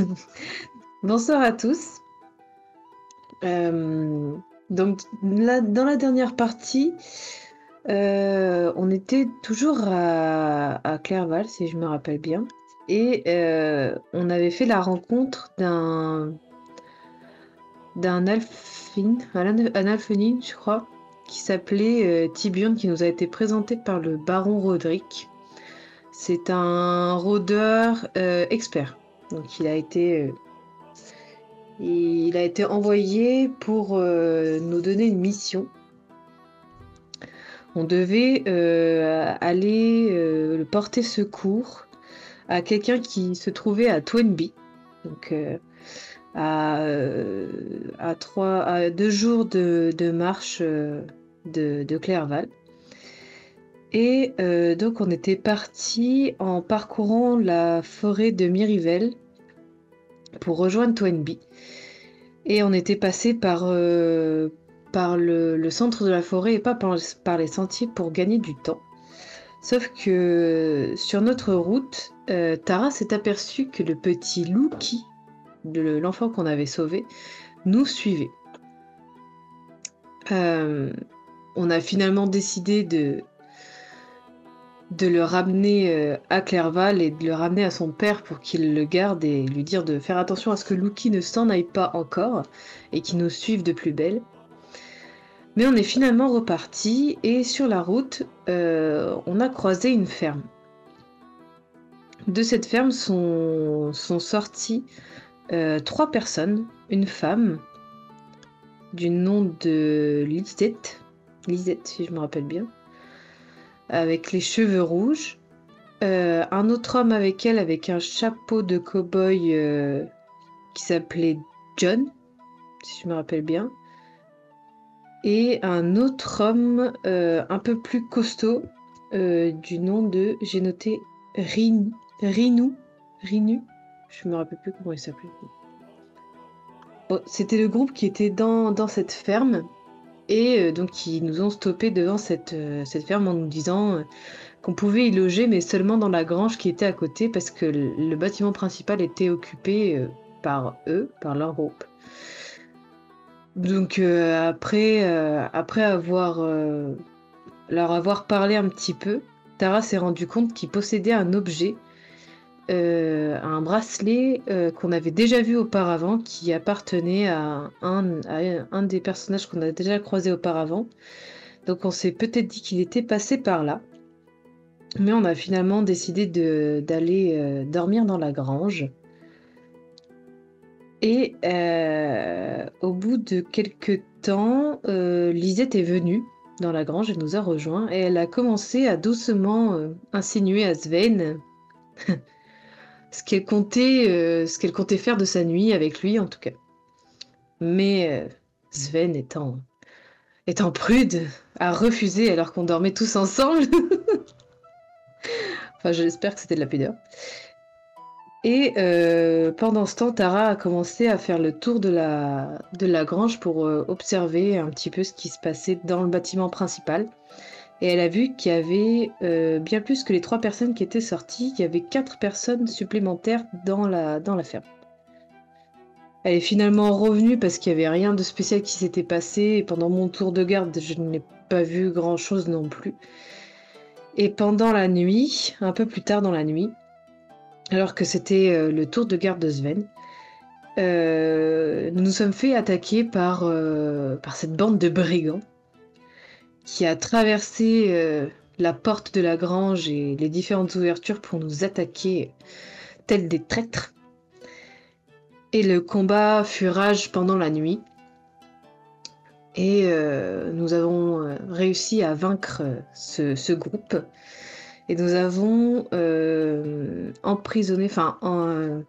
Bonsoir à tous. Euh, donc, dans la dernière partie, euh, on était toujours à, Clairval, si je me rappelle bien. Et euh, on avait fait la rencontre d'un d'un alphine, un alphenine, je crois, qui s'appelait Tibion, qui nous a été présenté par le baron Roderick. C'est un rôdeur expert. Donc il a été il a été envoyé pour euh, nous donner une mission. On devait euh, aller euh, porter secours à quelqu'un qui se trouvait à Twenby, donc à, deux jours de, marche de, de, Clairval. Et donc on était parti en parcourant la forêt de Mirivelle pour rejoindre Twenby. Et on était passé par, euh, par le, centre de la forêt et pas par, les sentiers pour gagner du temps. Sauf que sur notre route, euh, Tara s'est aperçue que le petit Luki, l'enfant qu'on avait sauvé, nous suivait. Euh, on a finalement décidé de, de le ramener euh, à Clairval et de le ramener à son père pour qu'il le garde et lui dire de faire attention à ce que Lucky ne s'en aille pas encore et qu'il nous suive de plus belle. Mais on est finalement reparti et sur la route, euh, on a croisé une ferme. De cette ferme sont, sont sorties euh, trois personnes, une femme du nom de Lisette, Lisette si je me rappelle bien, avec les cheveux rouges. Euh, un autre homme avec elle avec un chapeau de cow-boy euh, qui s'appelait John, si je me rappelle bien. Et un autre homme euh, un peu plus costaud du nom de, j'ai noté Rin, Rinu, Rinu, je me rappelle plus comment il s'appelait. C'était le groupe qui était dans, dans cette ferme et euh, donc, ils nous ont stoppé devant cette, euh, cette ferme en nous disant euh, qu'on pouvait y loger, mais seulement dans la grange qui était à côté, parce que le, bâtiment principal était occupé par eux, par leur groupe. Donc, après, après avoir, leur avoir parlé un petit peu, Tara s'est rendu compte qu'il possédait un objet euh, un bracelet euh, qu'on avait déjà vu auparavant, qui appartenait à un, un des personnages qu'on a déjà croisé auparavant. Donc on s'est peut-être dit qu'il était passé par là. Mais on a finalement décidé d'aller euh, dormir dans la grange. Et au bout de quelques temps, Lisette est venue dans la grange et nous a rejoints. Et elle a commencé à doucement insinuer à Sven ce qu'elle comptait, euh, ce qu'elle comptait faire de sa nuit avec lui en tout cas. Mais euh, Sven étant, prude, a refusé alors qu'on dormait tous ensemble. enfin, j'espère que c'était de la pudeur. Et euh, pendant ce temps, Tara a commencé à faire le tour de la grange pour observer un petit peu ce qui se passait dans le bâtiment principal. Et elle a vu qu'il y avait euh, bien plus que les trois personnes qui étaient sorties, il y avait quatre personnes supplémentaires dans la, dans la ferme. Elle est finalement revenue parce qu'il n'y avait rien de spécial qui s'était passé. Et pendant mon tour de garde, je n'ai pas vu grand-chose non plus. Et pendant la nuit, un peu plus tard dans la nuit, alors que c'était euh, le tour de garde de Sven, euh, nous nous sommes fait attaquer par, par cette bande de brigands qui a traversé euh, la porte de la grange et les différentes ouvertures pour nous attaquer tels des traîtres. Et le combat fut rage pendant la nuit. Et euh, nous avons euh, réussi à vaincre ce, groupe. Et nous avons emprisonné, enfin, en,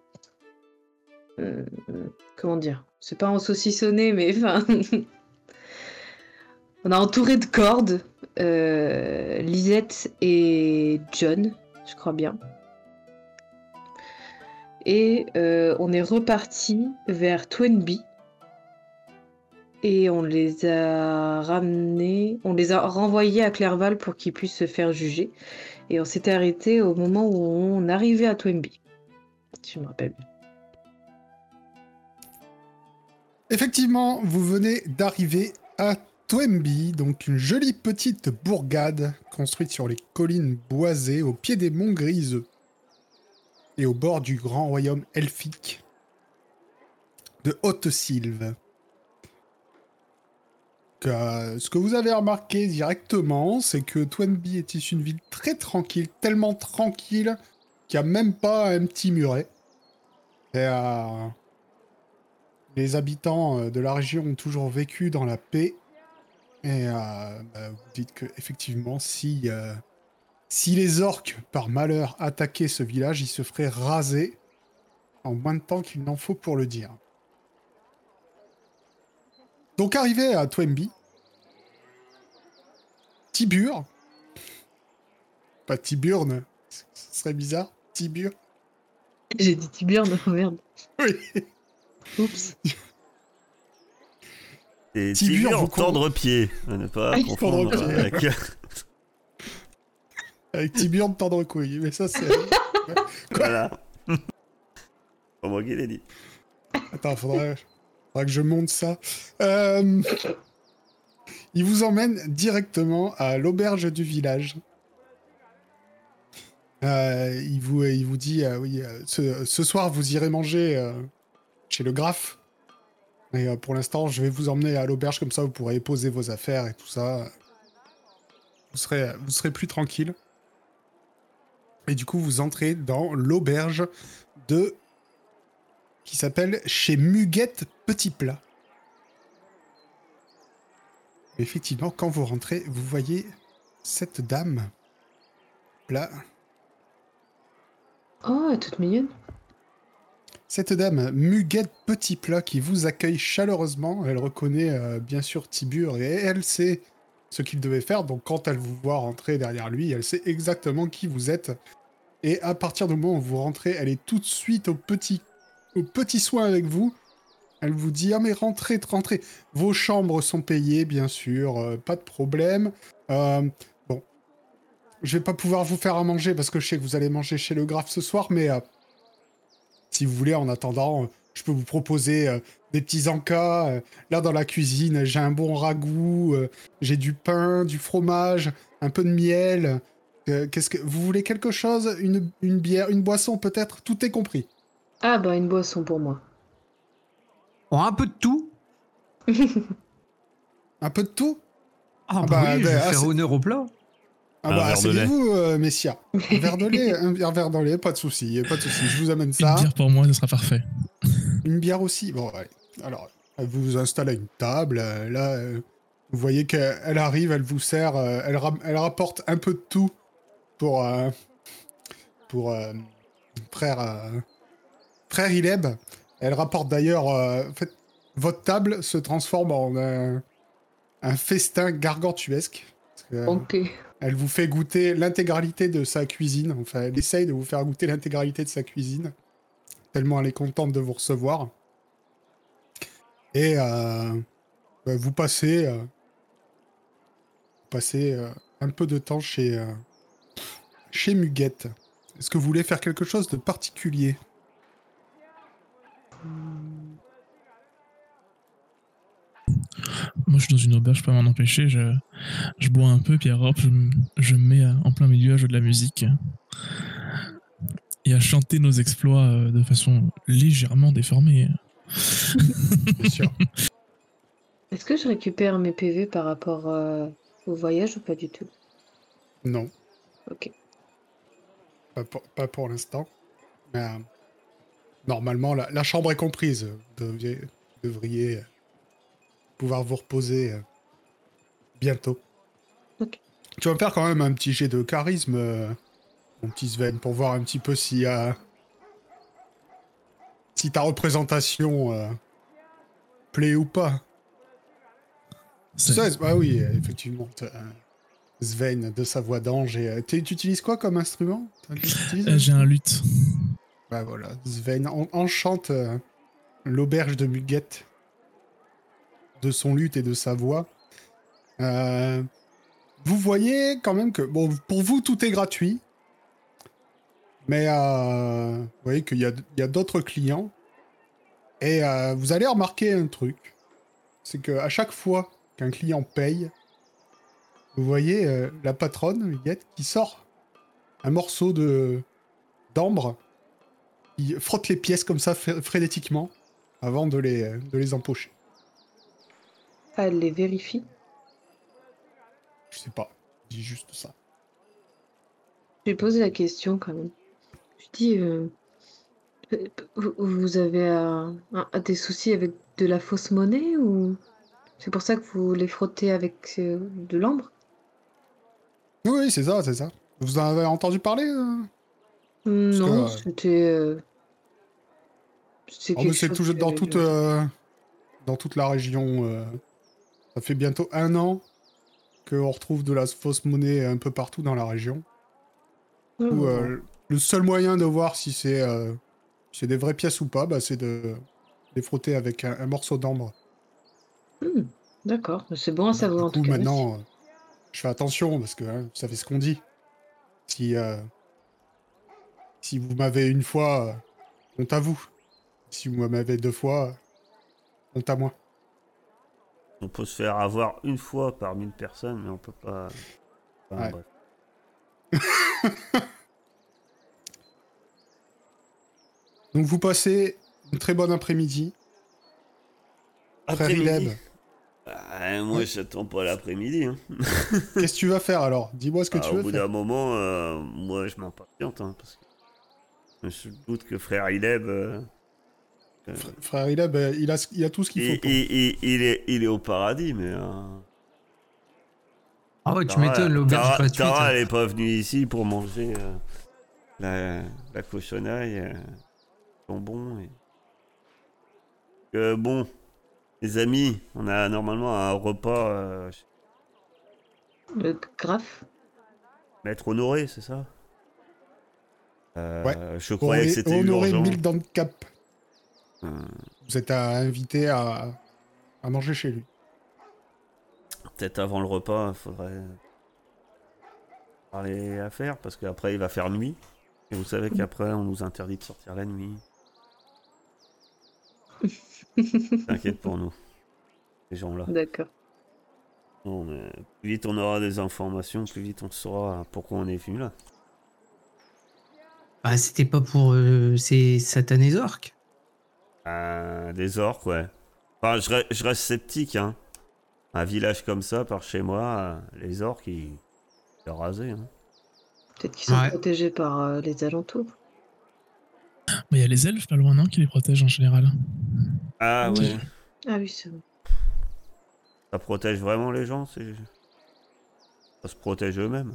comment dire, c'est pas en saucissonné, mais enfin, On a entouré de cordes euh, Lisette et John, je crois bien. Et euh, on est reparti vers Twenby. Et on les a ramenés, on les a renvoyés à Clairval pour qu'ils puissent se faire juger. Et on s'était arrêté au moment où on arrivait à Twenby. Je me rappelle bien. Effectivement, vous venez d'arriver à Twemby, donc une jolie petite bourgade construite sur les collines boisées au pied des monts griseux et au bord du grand royaume elfique de Haute-Sylve. Euh, ce que vous avez remarqué directement, c'est que Twenby est d'une ville très tranquille, tellement tranquille qu'il n'y a même pas un petit muret. Et, euh, les habitants euh, de la région ont toujours vécu dans la paix. Et bah, vous dites que effectivement, si, si les orques, par malheur, attaquaient ce village, ils se feraient raser en moins de temps qu'il n'en faut pour le dire. Donc arrivé à Twemby, Tibur, pas Tiburne, ce serait bizarre, Tibur. J'ai dit Tiburne, merde. Oui. Oups. Et Tibur, tendre pied, ne pas Ah, confondre tendre pied. avec... Avec Tiburne tendre couille, mais ça c'est... voilà. Qui l'ai dit. Attends, faudrait, faudrait que je monte ça. Euh, Il vous emmène directement à l'auberge du village. Euh, il, vous, il vous dit, euh, oui, euh, ce, ce soir vous irez manger euh, chez le graphe. Et euh, pour l'instant, je vais vous emmener à l'auberge, comme ça vous pourrez poser vos affaires et tout ça. Vous serez, vous serez plus tranquille. Et du coup, vous entrez dans l'auberge de qui s'appelle chez Muguette Petit Plat. Effectivement, quand vous rentrez, vous voyez cette dame là. Oh, elle est toute mignonne. Cette dame, Muguette Petit Plat, qui vous accueille chaleureusement. Elle reconnaît euh, bien sûr Tibur et elle sait ce qu'il devait faire. Donc quand elle vous voit rentrer derrière lui, elle sait exactement qui vous êtes. Et à partir du moment où vous rentrez, elle est tout de suite au petit, au petit soin avec vous. Elle vous dit Ah, mais rentrez, rentrez. Vos chambres sont payées, bien sûr, euh, pas de problème. Euh, bon, je vais pas pouvoir vous faire à manger parce que je sais que vous allez manger chez le graphe ce soir, mais si vous voulez, en attendant, euh, je peux vous proposer euh, des petits encas. euh, là, dans la cuisine, j'ai un bon ragoût, euh, j'ai du pain, du fromage, un peu de miel. Euh, Qu'est-ce que vous voulez quelque chose? Une, une bière, une boisson peut-être? Tout est compris. Ah, bah, une boisson pour moi. Oh, un peu de tout. Un peu de tout? Ah, Ah bah, bah, oui, je bah, vais ah, faire honneur au plat. Ah Un bah, verre de lait. asseyez-vous, euh, messia. Un verre de lait, un, verre de lait, pas de souci, pas de souci. Je vous amène ça. Une bière pour moi, ce sera parfait. Une bière aussi. Bon, allez. Alors, elle vous vous installe à une table. euh, là, euh, vous voyez qu'elle arrive, elle vous sert, elle, rapporte un peu de tout pour euh, pour euh, frère euh, frère Ileb. Elle rapporte d'ailleurs, euh, en fait, votre table se transforme en euh, un festin gargantuesque. Parce que, euh, Ok. Elle vous fait goûter l'intégralité de sa cuisine. Enfin, elle essaye de vous faire goûter l'intégralité de sa cuisine. Tellement elle est contente de vous recevoir. Et euh, bah, vous passez, euh, euh, un peu de temps chez, chez Muguette. Est-ce que vous voulez faire quelque chose de particulier? Moi, je suis dans une auberge, je peux m'en empêcher. Je, je bois un peu, puis hop, je, me- je me mets euh, en plein milieu à jouer de la musique et à chanter nos exploits euh, de façon légèrement déformée. Bien sûr. Est-ce que je récupère mes PV par rapport euh, au voyage ou pas du tout? Non, Ok. pas pour, pas pour l'instant. Mais, euh, normalement, la, la chambre est comprise. Vous devriez pouvoir vous reposer euh, bientôt. Ok. Tu vas me faire quand même un petit jet de charisme, euh, mon petit Sven, pour voir un petit peu si, euh, si ta représentation euh, plaît ou pas. C'est- 16, bah oui, effectivement. Sven de sa voix d'ange. Et, tu utilises quoi comme instrument Euh, J'ai un lutte. Bah voilà, Sven en- enchante euh, l'auberge de Muguette de son luth et de sa voix. Euh, vous voyez quand même que, bon, pour vous, tout est gratuit. Mais euh, vous voyez qu'il y a, d'autres clients. Et euh, vous allez remarquer un truc. C'est que à chaque fois qu'un client paye, vous voyez la patronne, qui sort un morceau de d'ambre, qui frotte les pièces comme ça fr- frénétiquement avant de les, de les empocher. Ah, elle les vérifie. Je sais pas, je dis juste ça. J'ai posé la question quand même. Je dis, euh, vous- avez euh, des soucis avec de la fausse monnaie ou c'est pour ça que vous les frottez avec euh, de l'ambre? Oui, oui, c'est ça, c'est ça. Vous en avez entendu parler euh? Non, c'était. euh, c'est Oh, que dans toute, dans toute la région. Ça fait bientôt un an qu'on retrouve de la fausse monnaie un peu partout dans la région. Où, euh, le seul moyen de voir si c'est euh, si des vraies pièces ou pas, bah, c'est de les frotter avec un, un morceau d'ambre. Hmm, D'accord, c'est bon à savoir en du tout coup, cas. maintenant, euh, je fais attention parce que hein, vous savez ce qu'on dit. Si, si vous m'avez une fois, honte à vous. Si vous m'avez deux fois, honte à moi. On peut se faire avoir une fois par mille personnes, mais on peut pas. Enfin, Ouais. bref. Donc vous passez une très bonne après-midi. Frère Après-midi. Ah, moi, j'attends pas l'après-midi. Hein. qu'est-ce que tu vas faire alors? Dis-moi ce que Ah, tu au veux bout faire. d'un moment, euh, moi, je m'impatiente. Hein, parce que je doute que frère Ileb. euh, euh, Fr- Frère euh, il a, il a tout ce qu'il faut. il, pour- il- il- il est, il est au paradis, mais. euh, Ah ouais, tu m'étonnes, l'auberge Tara- gratuite. Tara, elle est pas venue ici pour manger euh, la, la cochonaille, euh, jambon. Et... Euh, bon, les amis, on a normalement un repas euh, Le graphe Maître Honoré, c'est ça? Euh, Ouais. Je croyais que Honoré, c'était Honoré. Milk dans le cap. Vous êtes à- invité à, à manger chez lui. Peut-être avant le repas, il faudrait parler à faire, parce qu'après il va faire nuit. Et vous savez qu'après on nous interdit de sortir la nuit. T'inquiète pour nous, ces gens-là. D'accord. Non, mais plus vite on aura des informations, plus vite on saura pourquoi on est venu là. Ah, c'était pas pour euh, ces satanés orques. Euh, des orques, ouais. Enfin, je, re- je reste sceptique, hein. Un village comme ça, par chez moi, euh, les orques, ils... ils rasés, hein. Peut-être qu'ils sont Ouais. protégés par euh, les alentours. Mais il y a les elfes pas loin, non, qui les protègent en général. Ah Ok. ouais. Ah oui, c'est bon. Ça protège vraiment les gens, c'est... Ça se protège eux-mêmes.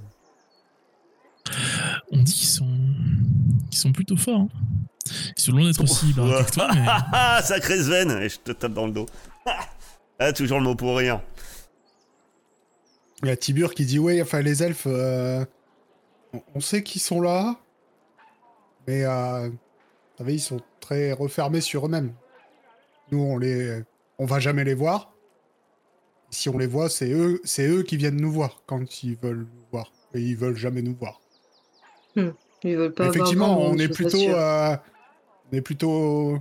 On dit qu'ils sont, qu'ils sont plutôt forts. hein. Ils sont loin d'être aussi baraques que toi, mais Ah, sacré Sven Et je te tape dans le dos. ah, toujours le mot pour rien. Il y a Tibur qui dit Ouais, enfin, les elfes, euh, on- sait qu'ils sont là, mais euh, vous savez, ils sont très refermés sur eux-mêmes. Nous, on les, on va jamais les voir. Si on les voit, c'est eux, c'est eux qui viennent nous voir quand ils veulent nous voir. Et ils veulent jamais nous voir. Ils veulent pas Effectivement, on est plutôt, euh, on est plutôt,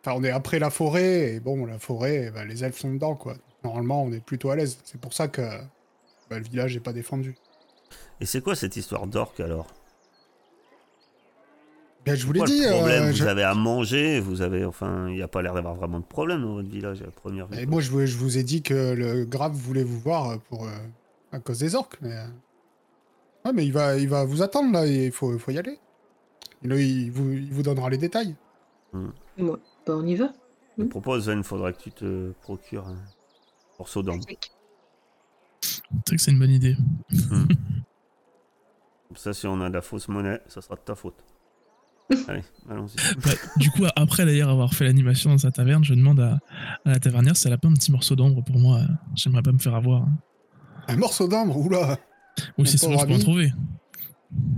enfin, on est après la forêt et bon, la forêt, ben, les elfes sont dedans quoi. Normalement, on est plutôt à l'aise. C'est pour ça que bah, le village est pas défendu. Et c'est quoi cette histoire d'orque alors? Ben, je vous l'ai dit. le problème? euh, Vous je- avez à manger, vous avez... Enfin, il n'y a pas l'air d'avoir vraiment de problème dans votre village à la première vue. Et moi, je vous, je vous ai dit que le grave voulait vous voir euh, pour euh, à cause des orques, mais ouais, mais il va, il va vous attendre là. Il faut, il faut y aller. Et là, il vous, il vous donnera les détails. Ouais. Bah, on y va. Je te propose, Sven, il faudrait que tu te procures un morceau d'ambre. c'est que c'est une bonne idée. Comme ça, si on a de la fausse monnaie, ça sera de ta faute. Allez, allons-y. Bah, du coup, après d'ailleurs avoir fait l'animation dans sa taverne, je demande à, à la tavernière si elle a pas un petit morceau d'ombre pour moi. J'aimerais pas me faire avoir. Un morceau d'ambre, oula, Ou si pauvre sinon je peux en trouver.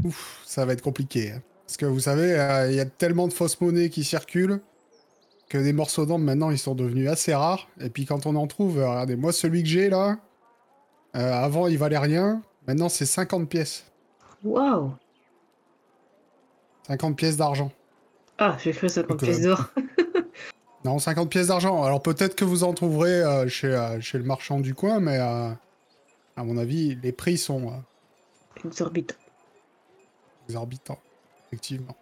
ouf, ça va être compliqué. hein. Parce que vous savez, euh, il y a tellement de fausses monnaies qui circulent que des morceaux d'ambre maintenant ils sont devenus assez rares. Et puis quand on en trouve, euh, regardez, moi celui que j'ai là, euh, avant il valait rien, maintenant c'est 50 pièces. Waouh 50 pièces d'argent. Ah, j'ai cru 50 Donc, euh, pièces d'or. Non, 50 pièces d'argent. Alors peut-être que vous en trouverez chez, chez le marchand du coin, mais à mon avis, les prix sont euh, Exorbitant. exorbitants. Effectivement.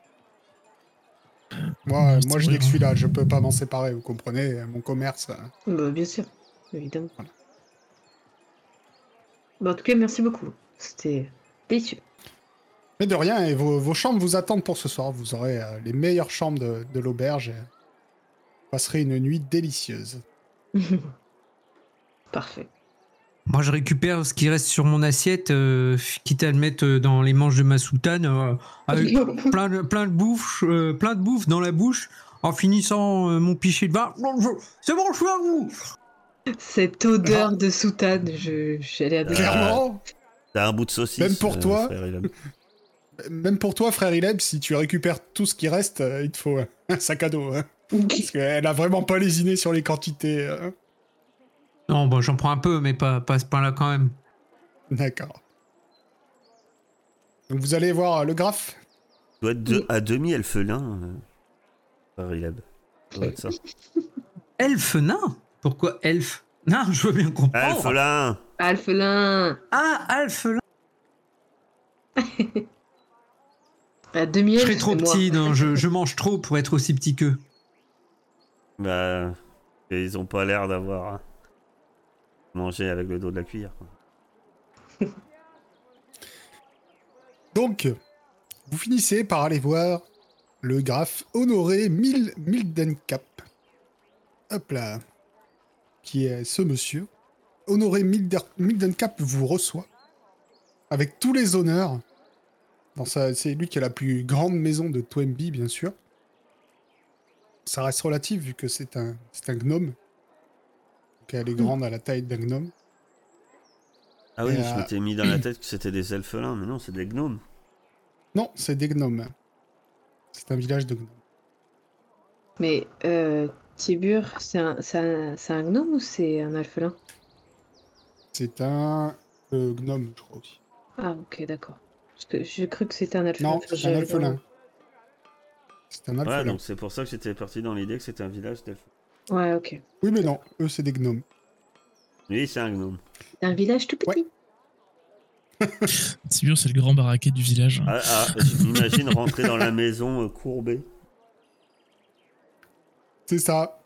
Moi, euh, c'est moi je n'ai que celui-là, je peux pas m'en séparer, vous comprenez Mon commerce. euh, Bah, bien sûr, évidemment. Bah, en tout cas, merci beaucoup. C'était délicieux. Mais de rien, et vos, vos chambres vous attendent pour ce soir. Vous aurez euh, les meilleures chambres de, de l'auberge. et Vous passerez une nuit délicieuse. Parfait. Moi, je récupère ce qui reste sur mon assiette, euh, quitte à le mettre euh, dans les manches de ma soutane, euh, avec plein de, plein de bouffe, euh, plein de bouffe dans la bouche, en finissant euh, mon pichet de vin. C'est bon, je suis à vous. Cette odeur de soutane, je j'allais à Euh, Clairement, T'as un bout de saucisse. Même pour euh, toi même pour toi, frère Ileb, si tu récupères tout ce qui reste, euh, il te faut un sac à dos. hein. Parce qu'elle a vraiment pas lésiné sur les quantités. euh. Non, bon, j'en prends un peu, mais pas, pas à ce point-là quand même. D'accord. Donc vous allez voir euh, le graphe? Tu dois être de- à demi elfelin. Euh, Ilham. Ça doit être ça. Elfe nain Pourquoi elfe? Non, je veux bien comprendre. Elfelin Alphelin Ah, elfe nain À demi Je serais trop petit, non, je, je mange trop pour être aussi petit qu'eux. Bah. ils ont pas l'air d'avoir mangé avec le dos de la cuillère. Donc, vous finissez par aller voir le graphe Honoré Mil Mildencap. Hop là. Qui est ce monsieur. Honoré Milder Mildencap vous reçoit. Avec tous les honneurs. C'est lui qui a la plus grande maison de Toemby, bien sûr. Ça reste relatif vu que c'est un gnome. Donc elle est grande à la taille d'un gnome. Ah oui, Et, je euh, m'étais mis dans la tête que c'était des elfelins, mais non, c'est des gnomes. Non, c'est des gnomes. C'est un village de gnomes. Mais euh, Tibur, c'est un, c'est un, c'est un gnome ou c'est un alphelin? C'est un euh, gnome, je crois aussi. Ah, ok, d'accord. Parce que j'ai cru que c'était un alphelin. Non, c'est un alphelin. C'est un Ouais, alphelin. donc c'est pour ça que j'étais parti dans l'idée que c'était un village d'elfes. Ouais, ok. Oui, mais non, eux, c'est des gnomes. Oui, c'est un gnome. C'est un village tout petit. Tibur, c'est le grand baraquet du village. Ah, ah, je m'imagine rentrer dans la maison euh, courbée. C'est ça.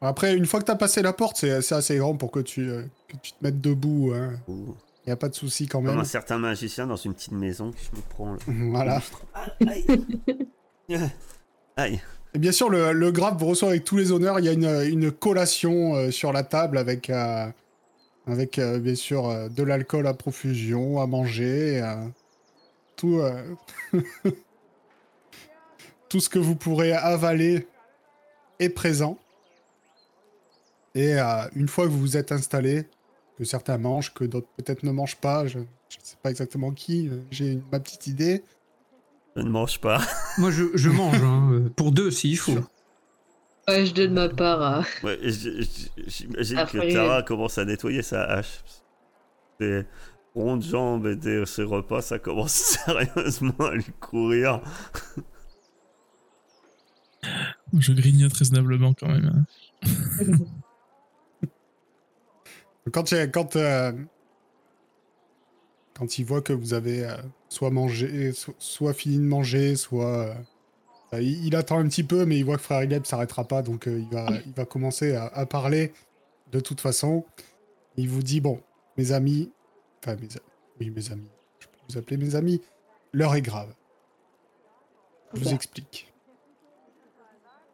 Après, une fois que t'as passé la porte, c'est c'est assez grand pour que tu, euh, que tu te mettes debout. Hein. ou Y a pas de souci quand Comme même. un certain magicien dans une petite maison qui je me prends. là. Voilà. Aïe. Aïe. Et bien sûr, le, le vous reçoit avec tous les honneurs. Il y a une, une collation euh, sur la table avec, euh, avec euh, bien sûr, de l'alcool à profusion, à manger. tout, tout ce que vous pourrez avaler est présent. Et une fois que vous vous êtes installé, que certains mangent, que d'autres peut-être ne mangent pas, je ne sais pas exactement qui, j'ai ma petite idée. Je ne mange pas. Moi, je, je mange, hein, euh, pour deux s'il faut. Ouais, je donne ma part à. Ouais, J'imagine que Tara commence à nettoyer sa hache. Des rondes jambes et des, ses repas, ça commence sérieusement à lui courir. Je grignote raisonnablement quand même. hein. Quand, il- quand, euh, quand il voit que vous avez euh, soit mangé, so- soit fini de manger, soit. euh, bah, il, il attend un petit peu, mais il voit que Frère Ileb s'arrêtera pas, donc euh, il, va, il va commencer à, à parler de toute façon. Il vous dit Bon, mes amis. Enfin, mes, oui, mes amis. Je peux vous appeler mes amis. L'heure est grave. Je vous explique.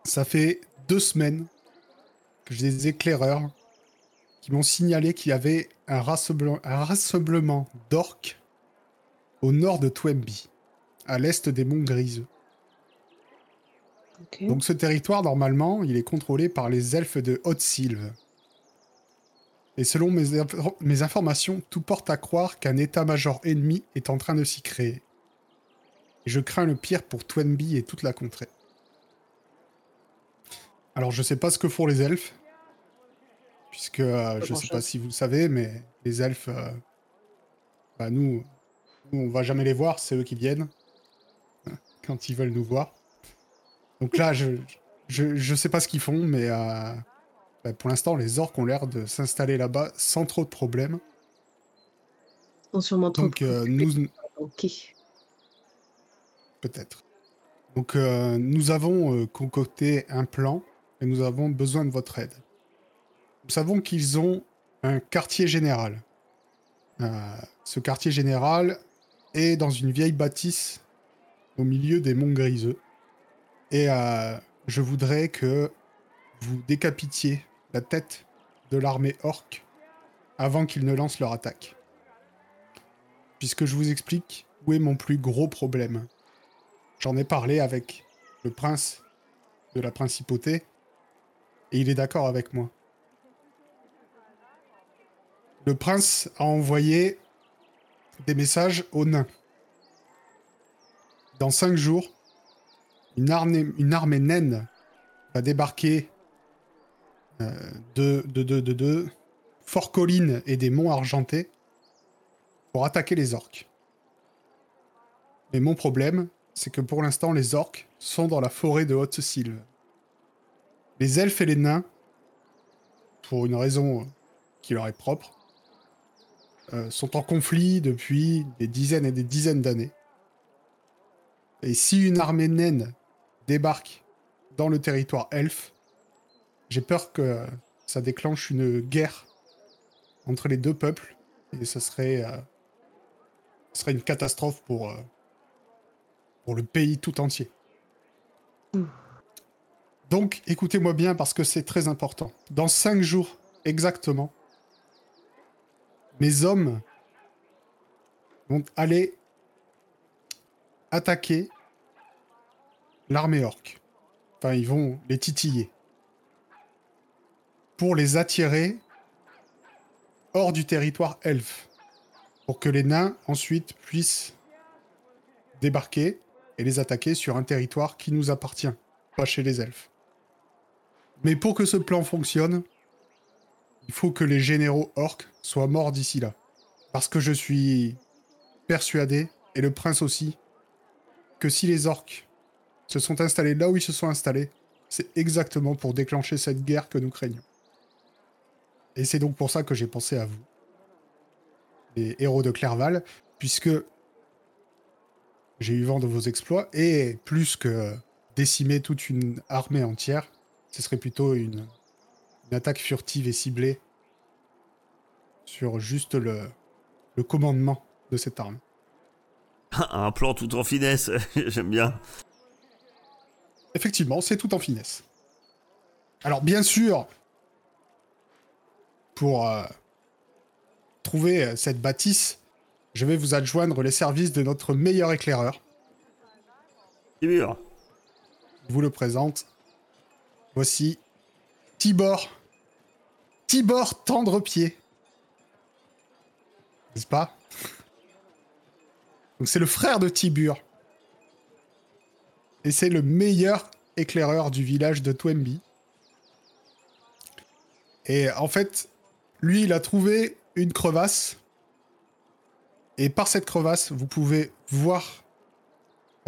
Ça fait deux semaines que j'ai des éclaireurs qui m'ont signalé qu'il y avait un rassemblement, un rassemblement d'orques au nord de Twemby, à l'est des monts Griseux. Ok. Donc ce territoire, normalement, il est contrôlé par les elfes de Haute-Sylve. Et selon mes, inf- mes informations, tout porte à croire qu'un état-major ennemi est en train de s'y créer. Et je crains le pire pour Twenby et toute la contrée. Alors je sais pas ce que font les elfes, puisque euh, je sais pas si vous le savez, mais les elfes, euh, bah nous, nous, on va jamais les voir, c'est eux qui viennent quand ils veulent nous voir. Donc là, je, je, je sais pas ce qu'ils font, mais euh, bah, pour l'instant, les orques ont l'air de s'installer là-bas sans trop de problèmes. Sont sûrement trop Donc, nous, Ok. peut-être. Donc, nous avons concocté un plan et nous avons besoin de votre aide. Savons qu'ils ont un quartier général. Euh, ce quartier général est dans une vieille bâtisse au milieu des monts Griseux. Et euh, je voudrais que vous décapitiez la tête de l'armée orque avant qu'ils ne lancent leur attaque. Puisque je vous explique où est mon plus gros problème. J'en ai parlé avec le prince de la principauté et il est d'accord avec moi. Le prince a envoyé des messages aux nains. Dans cinq jours, une armée, naine va débarquer euh, de, de, de, de, de Fort Colline et des monts Argentés pour attaquer les orques. Mais mon problème, c'est que pour l'instant, les orques sont dans la forêt de Haute-Sylve. Les elfes et les nains, pour une raison qui leur est propre, euh, sont en conflit depuis des dizaines et des dizaines d'années. Et si une armée naine débarque dans le territoire elfe, j'ai peur que ça déclenche une guerre entre les deux peuples et serait, euh, ce serait une catastrophe pour, euh, pour le pays tout entier. Mm. Donc, écoutez-moi bien parce que c'est très important. Dans cinq jours exactement, mes hommes vont aller attaquer l'armée orque. Enfin, ils vont les titiller. Pour les attirer hors du territoire elfe. Pour que les nains ensuite puissent débarquer et les attaquer sur un territoire qui nous appartient, pas chez les elfes. Mais pour que ce plan fonctionne, il faut que les généraux orques soient morts d'ici là. Parce que je suis persuadé, et le prince aussi, que si les orques se sont installés là où ils se sont installés, c'est exactement pour déclencher cette guerre que nous craignons. Et c'est donc pour ça que j'ai pensé à vous, les héros de Clerval, puisque j'ai eu vent de vos exploits, et plus que décimer toute une armée entière, ce serait plutôt une, une attaque furtive et ciblée sur juste le, le commandement de cette arme. Un plan tout en finesse, j'aime bien. Effectivement, c'est tout en finesse. Alors bien sûr, pour euh, trouver euh, cette bâtisse, je vais vous adjoindre les services de notre meilleur éclaireur. Tibur. Je vous le présente. Voici Tibor. Tibor Tendrepied. N'est-ce pas? Donc c'est le frère de Tibur. Et c'est le meilleur éclaireur du village de Twemby. Et en fait, lui, il a trouvé une crevasse. Et par cette crevasse, vous pouvez voir.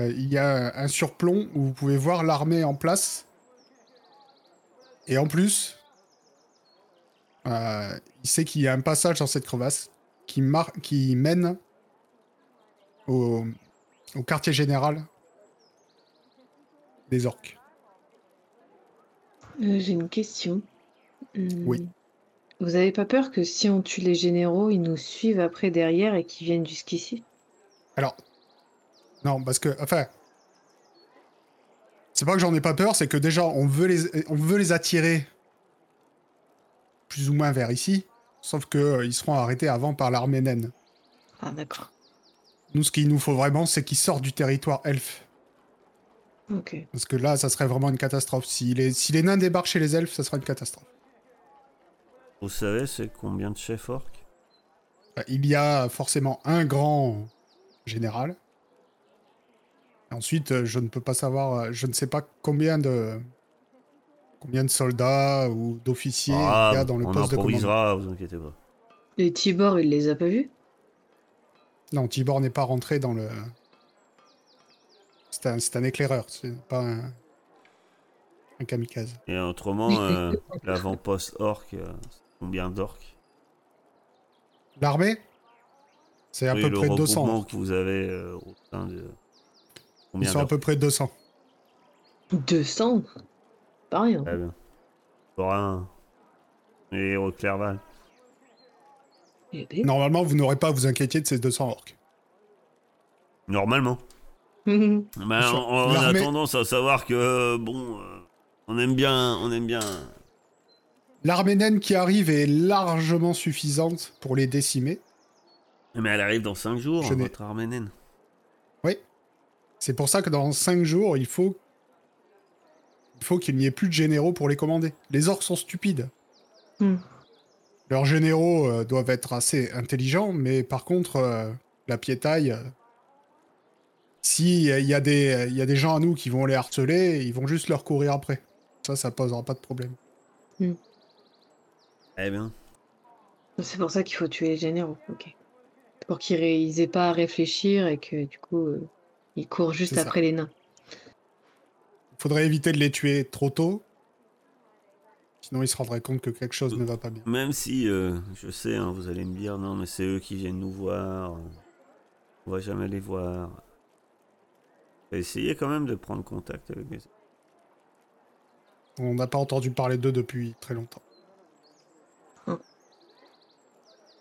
euh, il y a un surplomb où vous pouvez voir l'armée en place. Et en plus, euh, il sait qu'il y a un passage dans cette crevasse qui, mène au, au quartier général des orques. Euh, J'ai une question. Hum, Oui. Vous avez pas peur que si on tue les généraux, ils nous suivent après derrière et qu'ils viennent jusqu'ici? Alors, non, parce que, enfin, c'est pas que j'en ai pas peur, c'est que déjà, on veut les, on veut les attirer plus ou moins vers ici, sauf que euh, ils seront arrêtés avant par l'armée naine. Ah d'accord. Nous, ce qu'il nous faut vraiment, c'est qu'ils sortent du territoire elfe. Ok. Parce que là, ça serait vraiment une catastrophe. Si les, si les nains débarquent chez les elfes, ça sera une catastrophe. Vous savez, c'est combien de chefs orques? Euh, Il y a forcément un grand général. Ensuite, euh, je ne peux pas savoir, euh, je ne sais pas combien de combien de soldats ou d'officiers Ah, il y a dans le on poste de commandement. improvisera, vous inquiétez pas. Et Tibor, il les a pas vus? Non, Tibor n'est pas rentré dans le. C'est un, c'est un éclaireur, c'est pas un, un kamikaze. Et autrement, euh, l'avant-poste orc, euh, combien d'orcs L'armée? C'est à Oui, peu le près 200. regroupement que vous avez euh, au sein de. Ils sont à peu près 200. 200 Pas rien. Très bien. Thorin et Clerval. Ben. Normalement, vous n'aurez pas à vous inquiéter de ces 200 orques. Normalement. Ben, on, on a tendance à savoir que, euh, bon, euh, on aime bien. On aime bien. L'armée naine qui arrive est largement suffisante pour les décimer. Mais elle arrive dans 5 jours, Je votre armée naine. C'est pour ça que dans 5 jours, il faut il faut qu'il n'y ait plus de généraux pour les commander. Les orques sont stupides. Hmm. Leurs généraux euh, doivent être assez intelligents, mais par contre, euh, la piétaille, euh, si il y, a des- il y a des gens à nous qui vont les harceler, ils vont juste leur courir après. Ça, ça posera pas de problème. Eh bien. C'est pour ça qu'il faut tuer les généraux. Ok. Pour qu'ils ré- ils aient pas à réfléchir et que du coup, euh, ils courent juste ça. après les nains. Faudrait éviter de les tuer trop tôt. Sinon, ils se rendraient compte que quelque chose ne va pas bien. Même si, euh, je sais, hein, vous allez me dire, non, mais c'est eux qui viennent nous voir. On va jamais les voir. Essayez quand même de prendre contact avec les. On n'a pas entendu parler d'eux depuis très longtemps.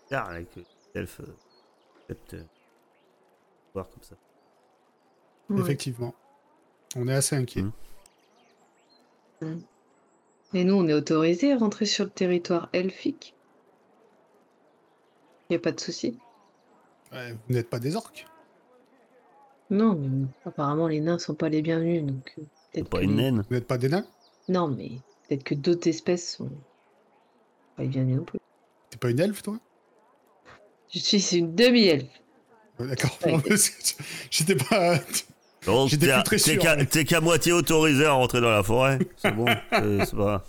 Car avec les elfes, euh, peut-être euh, voir comme ça. Ouais. Effectivement. On est assez inquiets. Hmm. Et nous, on est autorisé à rentrer sur le territoire elfique. Y a pas de souci. Ouais, vous n'êtes pas des orques. Non, mais apparemment les nains sont pas les bienvenus, donc euh, peut-être pas que une les- naine. Vous n'êtes pas des nains? Non, mais peut-être que d'autres espèces sont pas les bienvenus non plus. T'es pas une elfe, toi? Je suis une demi-elfe. D'accord. Ouais. J'étais pas. Donc J'étais t'es plus à- très t'es sûr, qu'à mais- t'es qu'à moitié autorisé à rentrer dans la forêt. C'est bon. c'est c'est pas.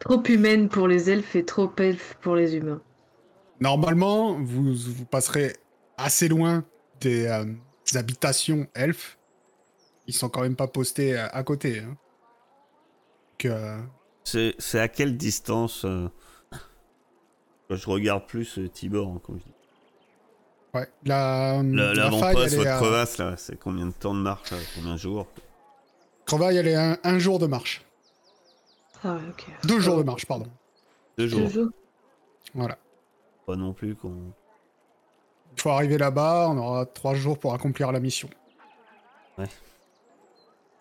Trop humaine pour les elfes et trop elfe pour les humains. Normalement, vous, vous passerez assez loin des, euh, des habitations elfes. Ils sont quand même pas postés à, à côté. Hein. Euh, C'est c'est à quelle distance euh, Je regarde plus euh, Tibor, hein, comme je dis. Ouais. La, Le- la faille, L'avant-poste, elle est votre à- crevasse, là, c'est combien de temps de marche là, Combien de jours Crevaille, elle est un, un jour de marche. Ah ouais, ok. Deux jours de marche, pardon. Deux jours. Deux jours. Voilà. Pas non plus qu'on. Il faut arriver là-bas, on aura trois jours pour accomplir la mission. Ouais.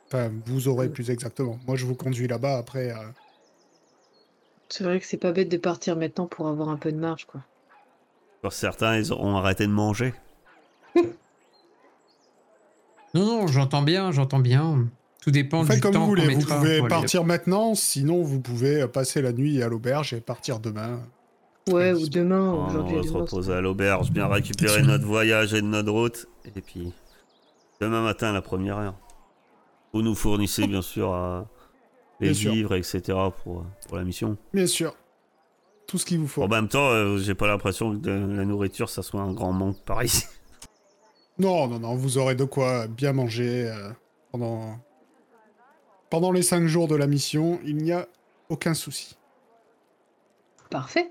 Enfin, vous aurez plus exactement. Moi, je vous conduis là-bas après. euh, C'est vrai que c'est pas bête de partir maintenant pour avoir un peu de marge, quoi. Pour certains, ils auront arrêté de manger. Non, non, j'entends bien, j'entends bien. Tout dépend Vous faites du comme temps vous voulez. Vous pouvez partir maintenant, sinon vous pouvez euh, passer la nuit à l'auberge et partir demain. Ouais, Oui. ou demain, ou on aujourd'hui. va se demain, reposer à l'auberge, bien récupérer notre voyage et notre route. Et puis, demain matin, à la première heure. Vous nous fournissez, bien sûr, à les Bien sûr. vivres, etc. Pour, pour la mission. Bien sûr. Tout ce qu'il vous faut. En même temps, euh, j'ai pas l'impression que de la nourriture, ça soit un grand manque par ici. Non, non, non, vous aurez de quoi bien manger euh, pendant... pendant les cinq jours de la mission. Il n'y a aucun souci. Parfait.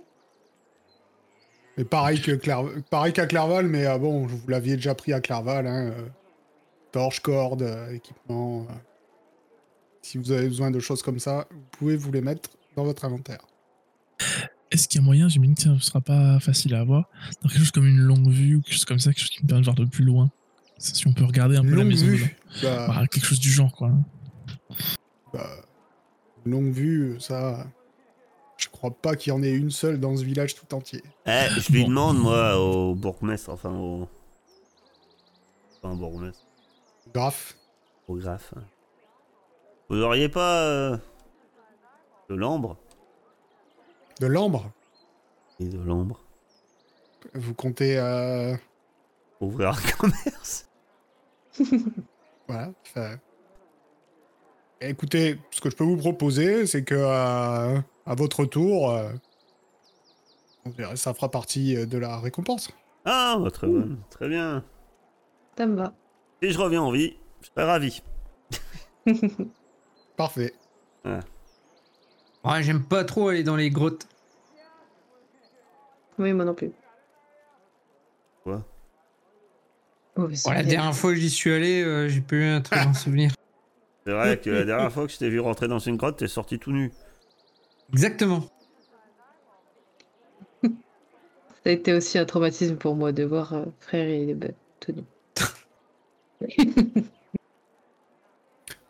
Et pareil que pareil qu'à Clerval, mais ah bon, vous l'aviez déjà pris à Clerval. Hein, euh, torche, corde, euh, équipement. euh. Si vous avez besoin de choses comme ça, vous pouvez vous les mettre dans votre inventaire. Est-ce qu'il y a moyen, j'imagine que ça ne sera pas facile à avoir, dans quelque chose comme une longue vue ou quelque chose comme ça, quelque chose qui me permet de voir de plus loin Si on peut regarder un peu la Longue maison. vue. Bah, Bah, quelque chose du genre, quoi. bah, longue vue, ça. Je crois pas qu'il y en ait une seule dans ce village tout entier. Eh, je lui Bon. demande, moi, au bourgmestre, enfin au. Enfin, au bourgmestre, Graf. au graphe. Vous auriez pas. euh, de l'ambre? De l'ambre. Et de l'ambre Vous comptez. euh, Ouvrir un commerce Voilà. Écoutez, ce que je peux vous proposer, c'est que euh, à votre tour, euh, on dirait, ça fera partie de la récompense. Ah, bah, très très bien. Ça me va. Si je reviens en vie, je serai ravi. Parfait. Ouais, j'aime pas trop aller dans les grottes. Oui, moi non plus. Quoi? Oh, la dernière fois que j'y suis allé, euh, j'ai pas eu un très bon souvenir. C'est vrai que la dernière fois que je t'ai vu rentrer dans une grotte, t'es sorti tout nu. Exactement. Ça a été aussi un traumatisme pour moi de voir euh, frère et bah, tout nu.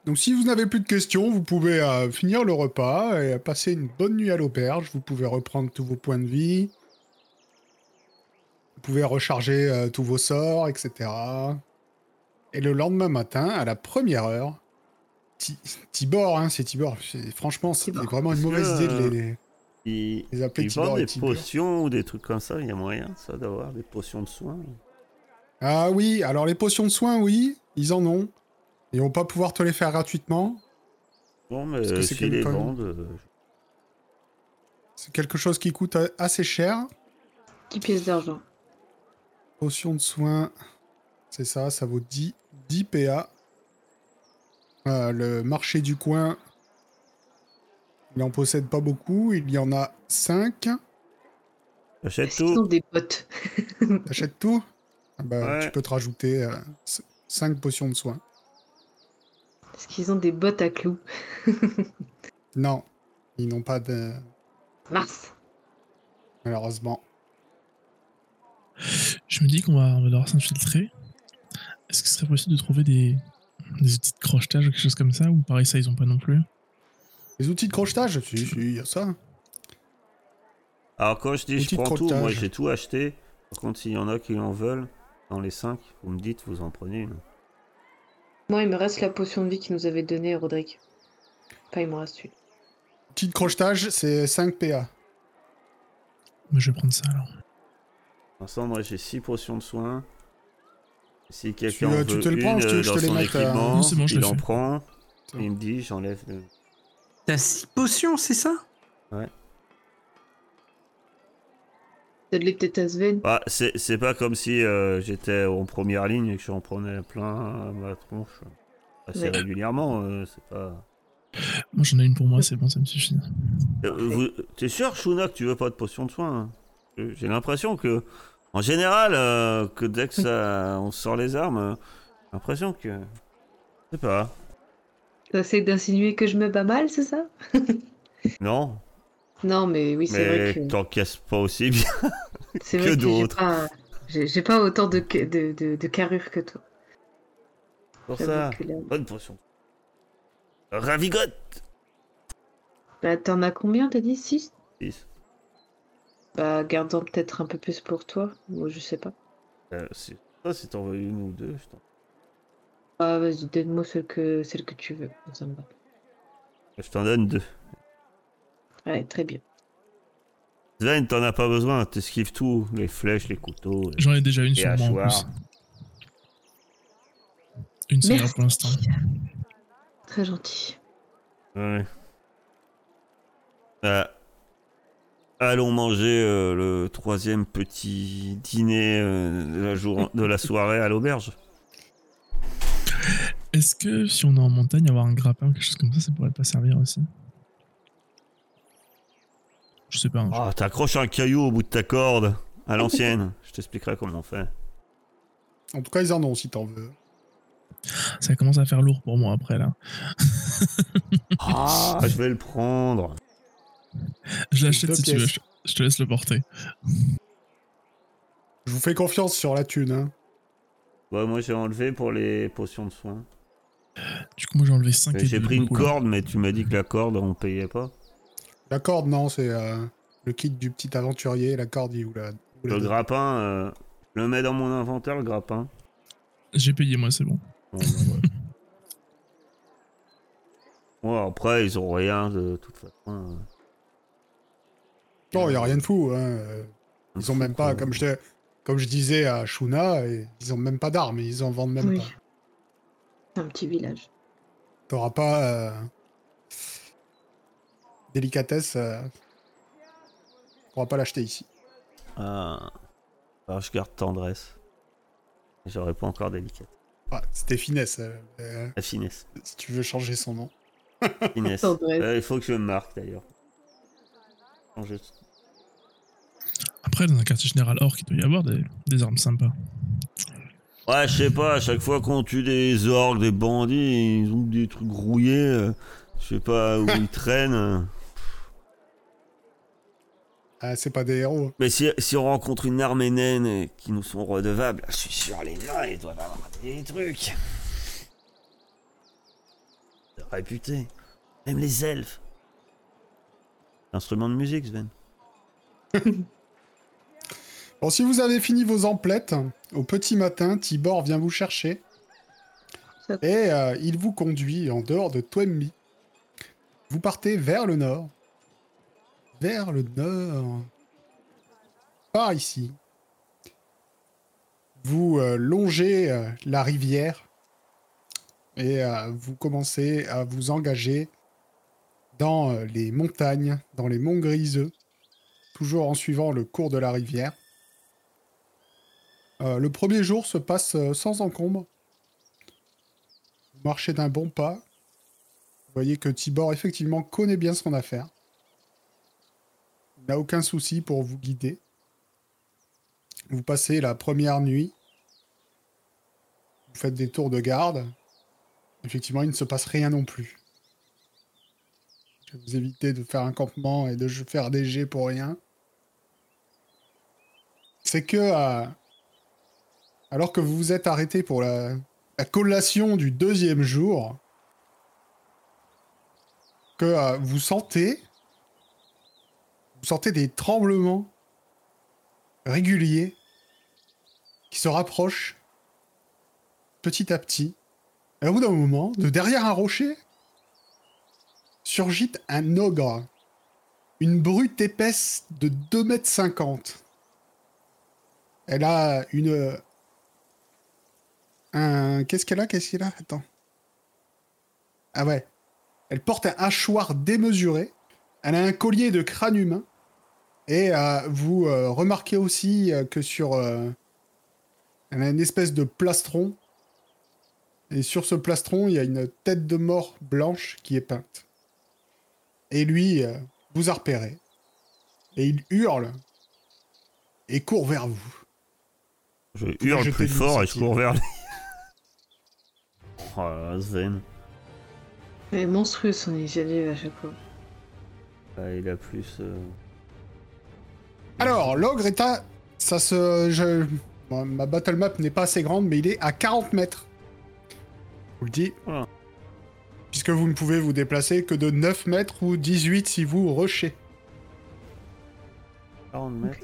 Donc si vous n'avez plus de questions, vous pouvez euh, finir le repas et passer une bonne nuit à l'auberge. Vous pouvez reprendre tous vos points de vie. Vous pouvez recharger euh, tous vos sorts, etc. Et le lendemain matin, à la première heure, Ti- Tibor, hein, c'est Tibor. Franchement, c'est vraiment une mauvaise idée de les, Ils, les appeler ils Tibor des potions ou des trucs comme ça, il y a moyen, ça, d'avoir des potions de soins. Ah oui, alors les potions de soins, oui, ils en ont. Ils vont pas pouvoir te les faire gratuitement. Bon, mais c'est les vendent, euh, C'est quelque chose qui coûte euh, assez cher. 10 pièces d'argent. Potion de soins, c'est ça, ça vaut 10, 10 PA. Euh, le marché du coin, il en possède pas beaucoup, il y en a 5. achète Est-ce qu'ils ont tout. des bottes T'achètes tout? Ah bah, Ouais. Tu peux te rajouter 5 potions de soins. Est-ce qu'ils ont des bottes à clous Non, ils n'ont pas de... Mars malheureusement. Je me dis qu'on va, on va devoir s'infiltrer. Est-ce que ce serait possible de trouver des, des outils de crochetage ou quelque chose comme ça Ou pareil, ça, ils ont pas non plus? Les outils de crochetage? Si, si, il y a ça. Alors, quand je dis je prends tout, moi j'ai tout acheté. Par contre, s'il y en a qui en veulent, dans les 5, vous me dites, vous en prenez une. Moi, il me reste la potion de vie qu'il nous avait donnée, Roderick. Enfin, il me reste une. Outil de crochetage, c'est 5 PA. Mais je vais prendre ça alors. L'instant, moi j'ai 6 potions de soins. Si quelqu'un euh, en tu veut te le prends, une je te- euh, je dans te les son euh, équipement, Non, c'est bon, je il en prend. Et il me dit, j'enlève le... T'as six potions, c'est ça? Sven. Bah, c'est c'est pas comme si euh, j'étais en première ligne et que j'en prenais plein à ma tronche assez Ouais. régulièrement. euh, c'est pas. Moi, j'en ai une pour moi, c'est bon, ça me suffit. Euh, vous- T'es sûr, Shuna, que tu veux pas de potion de soin hein? Euh, J'ai l'impression que, en général, euh, que dès que ça, on sort les armes, euh, j'ai l'impression que. Je sais pas. T'essayes d'insinuer que je me bats mal, c'est ça? Non, Non, mais oui, c'est vrai mais que. t'encaisses pas aussi bien. C'est que vrai que j'ai d'autres. pas, j'ai pas autant de, de, de, de carrure que toi. Pour ça, là- bonne potion. Ravigote Bah, t'en as combien, t'as dit? 6 Six. Bah, gardons peut-être un peu plus pour toi. Moi, je sais pas. Euh, si toi, si t'en veux une ou deux, je t'en- Ah, vas-y, donne-moi celle que, celle que tu veux. Ça me va. je t'en donne deux. Ouais, très bien. Sven, t'en as pas besoin, t'esquives tout, les flèches, les couteaux. les- J'en ai déjà une sur moi en plus. Une seule pour l'instant. Très gentil. Ouais. Euh, allons manger euh, le troisième petit dîner euh, de, la jour... de la soirée à l'auberge. Est-ce que si on est en montagne, avoir un grappin ou quelque chose comme ça, ça pourrait pas servir aussi? Je sais pas. hein, Ah, T'accroches un caillou au bout de ta corde, à l'ancienne. Je t'expliquerai comment on fait. En tout cas, ils en ont si t'en veux. Ça commence à faire lourd pour moi après là. Ah, je vais le prendre. Je l'achète si tu veux, je, je te laisse le porter. Je vous fais confiance sur la thune. Hein. Ouais, moi j'ai enlevé pour les potions de soins. Du coup, moi j'ai enlevé 5 et J'ai pris une coup, là. corde, mais tu m'as dit que la corde on payait pas. La corde, non, c'est euh, le kit du petit aventurier. La corde, il vous la. Le grappin, euh, je le mets dans mon inventaire, le grappin. J'ai payé moi, c'est bon. Bon, bah, ouais. Ouais, après, ils ont rien de toute façon. Non, il n'y a rien de fou. Hein. Ils ont même pas, comme je, comme je disais à Shuna, ils ont même pas d'armes. Ils en vendent même Oui. pas. C'est un petit village. T'auras pas. euh, Délicatesse. euh, Tu pourras pas l'acheter ici. Ah. Alors, je garde tendresse. J'aurais pas encore délicat. Ah, C'était finesse. euh, euh, La finesse. si tu veux changer son nom. Finesse. Euh, il faut que je me marque d'ailleurs. changer. Après, dans un quartier général or, il doit y avoir des, des armes sympas. Ouais, je sais pas, à chaque fois qu'on tue des orques, des bandits, ils ont des trucs rouillés. euh, Je sais pas où ils traînent. Ah, c'est pas des héros. Mais si, si on rencontre une armée naine et qui nous sont redevables, je suis sûr les nains, ils doivent avoir des trucs. Réputés. Même les elfes. Instrument de musique, Sven. Bon, si vous avez fini vos emplettes, au petit matin, Tibor vient vous chercher et euh, il vous conduit en dehors de Twemby. Vous partez vers le nord. Vers le nord. Par ici. Vous euh, longez euh, la rivière et vous commencez à vous engager dans les montagnes, dans les monts griseux, toujours en suivant le cours de la rivière. Euh, le premier jour se passe euh, sans encombre. Vous marchez d'un bon pas. Vous voyez que Tibor effectivement connaît bien son affaire. Il n'a aucun souci pour vous guider. Vous passez la première nuit. Vous faites des tours de garde. Effectivement, il ne se passe rien non plus. Vous éviter de faire un campement et de faire des jets pour rien. C'est que euh, alors que vous vous êtes arrêté pour la, la collation du deuxième jour, que euh, vous sentez, vous sentez des tremblements réguliers qui se rapprochent petit à petit. Et au bout d'un moment, de derrière un rocher, surgit un ogre, une brute épaisse de 2 mètres 50. Elle a une un... Qu'est-ce qu'elle a Qu'est-ce qu'elle a? Attends. Ah ouais. Elle porte un hachoir démesuré. Elle a un collier de crâne humain. Et euh, vous euh, remarquez aussi euh, que sur... elle a une espèce de plastron. Et sur ce plastron, il y a une tête de mort blanche qui est peinte. Et lui vous a repéré. Et il hurle. Et court vers vous. Je hurle plus fort et je cours vers lui. Oh là là, Sven. Elle est monstrueuse son initiative à chaque fois. Ah, il a plus. euh, Alors, l'ogre est à. Ça se. Je... bon, ma battle map n'est pas assez grande, mais il est à 40 mètres. Je vous le dis. Voilà. Puisque vous ne pouvez vous déplacer que de 9 mètres ou 18 si vous rushez. 40 mètres.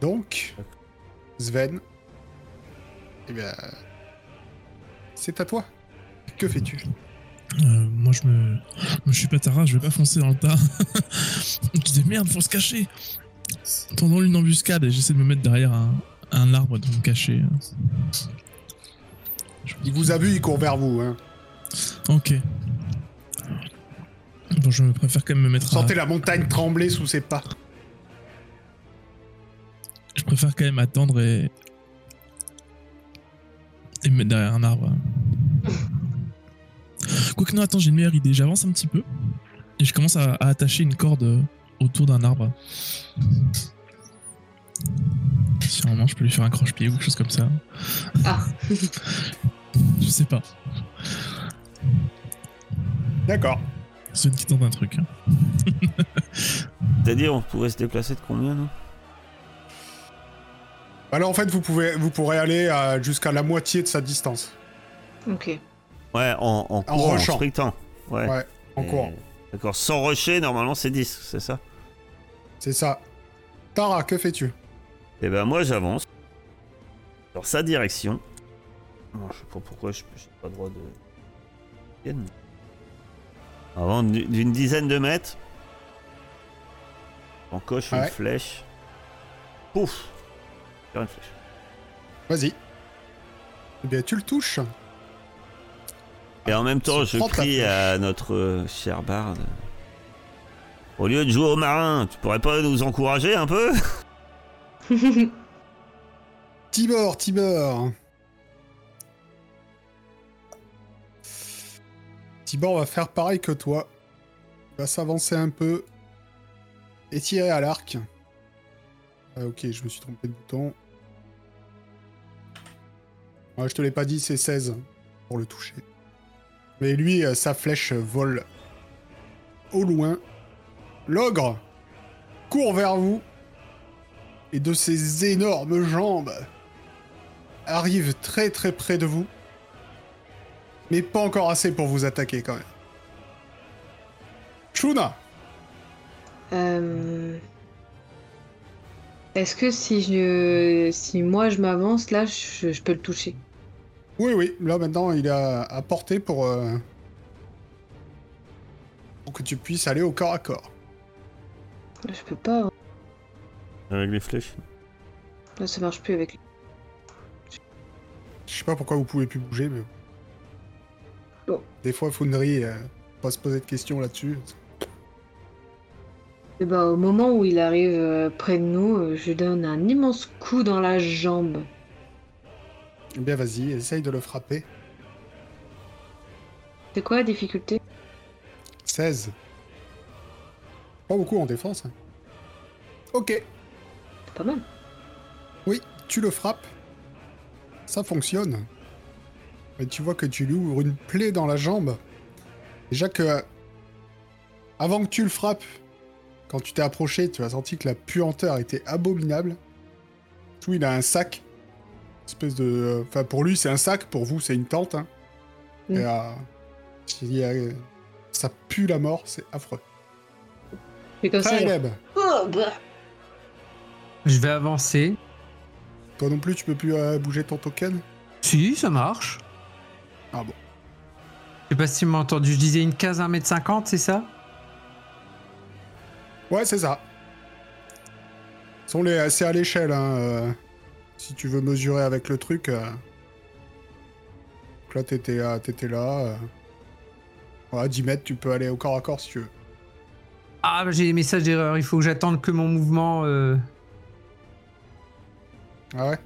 Donc, Sven. Eh bien. C'est à toi. Que fais-tu? Euh, moi, je me. Je suis pas Tara, je vais pas foncer dans le tas. je disais merde, faut se cacher. Tendant une embuscade et j'essaie de me mettre derrière un, un arbre de me cacher. Il vous a vu, il court vers vous. Hein. Ok. Bon, je préfère quand même me mettre à... Sentez la montagne trembler sous ses pas. Je préfère quand même attendre et. Et me mettre derrière un arbre. Quoique non, attends, j'ai une meilleure idée. J'avance un petit peu et je commence à, à attacher une corde autour d'un arbre. Si un moment je peux lui faire un croche-pied ou quelque chose comme ça. Ah, Je sais pas. D'accord. C'est une qui tente un truc. C'est-à-dire, on pourrait se déplacer de combien, nous? Alors en fait, vous, pouvez, vous pourrez aller à- jusqu'à la moitié de sa distance. ok. Ouais, en, en courant, en, sprintant. Ouais. Ouais, en Et- courant. D'accord, sans rusher, normalement c'est 10, c'est ça? C'est ça. Tara, que fais-tu? Et ben moi j'avance dans sa direction. Non, je sais pas pourquoi je j'ai pas le droit de. Avant d'une dizaine de mètres, on coche une Ouais. flèche. Pouf Faire une flèche. Vas-y. Eh bien, tu le touches. Et en même temps, je crie à notre euh, cher barde. Au lieu de jouer au marin, tu pourrais pas nous encourager un peu? Tibor, Tibor. Tibor va faire pareil que toi. Il va s'avancer un peu et tirer à l'arc. Ah, ok, je me suis trompé de bouton. Ouais, je te l'ai pas dit, c'est 16 pour le toucher. Mais lui, euh, sa flèche vole au loin. L'ogre court vers vous et de ses énormes jambes arrive très très près de vous. Mais pas encore assez pour vous attaquer quand même. Shuna Euh, Est-ce que si je, si moi je m'avance là, je, je peux le toucher? Oui, oui, là maintenant il est à, à portée pour, euh, pour que tu puisses aller au corps à corps. Je peux pas. hein. Avec les flèches. Là, ça marche plus avec. Je sais pas pourquoi vous pouvez plus bouger, mais. Bon. Des fois, Foundry, euh, pas se poser de questions là-dessus. Et bah, au moment où il arrive euh, près de nous, euh, je lui donne un immense coup dans la jambe. Eh bien, vas-y, essaye de le frapper. C'est quoi la difficulté? 16. Pas beaucoup en défense. hein. Ok, C'est pas mal. oui, tu le frappes. Ça fonctionne. Mais tu vois que tu lui ouvres une plaie dans la jambe. Déjà que. Avant que tu le frappes, quand tu t'es approché, tu as senti que la puanteur était abominable. Tout, il a un sac. Espèce de. Enfin, pour lui, c'est un sac. Pour vous, c'est une tente. hein. Mm. Et, euh, il y a- Ça pue la mort, c'est affreux. C'est comme ça. là. Caleb, Oh, bah. Je vais avancer. toi non plus, tu peux plus euh, bouger ton token? Si, ça marche. Ah bon. Je sais pas si tu m'as entendu. Je disais une case 1m50, c'est ça? Ouais, c'est ça. C'est à l'échelle, hein. euh, si tu veux mesurer avec le truc. euh. Donc là, t'étais, t'étais là. euh. Ouais, 10 mètres, tu peux aller au corps à corps si tu veux. Ah, bah, j'ai des messages d'erreur. Il faut que j'attende que mon mouvement. Ah ouais?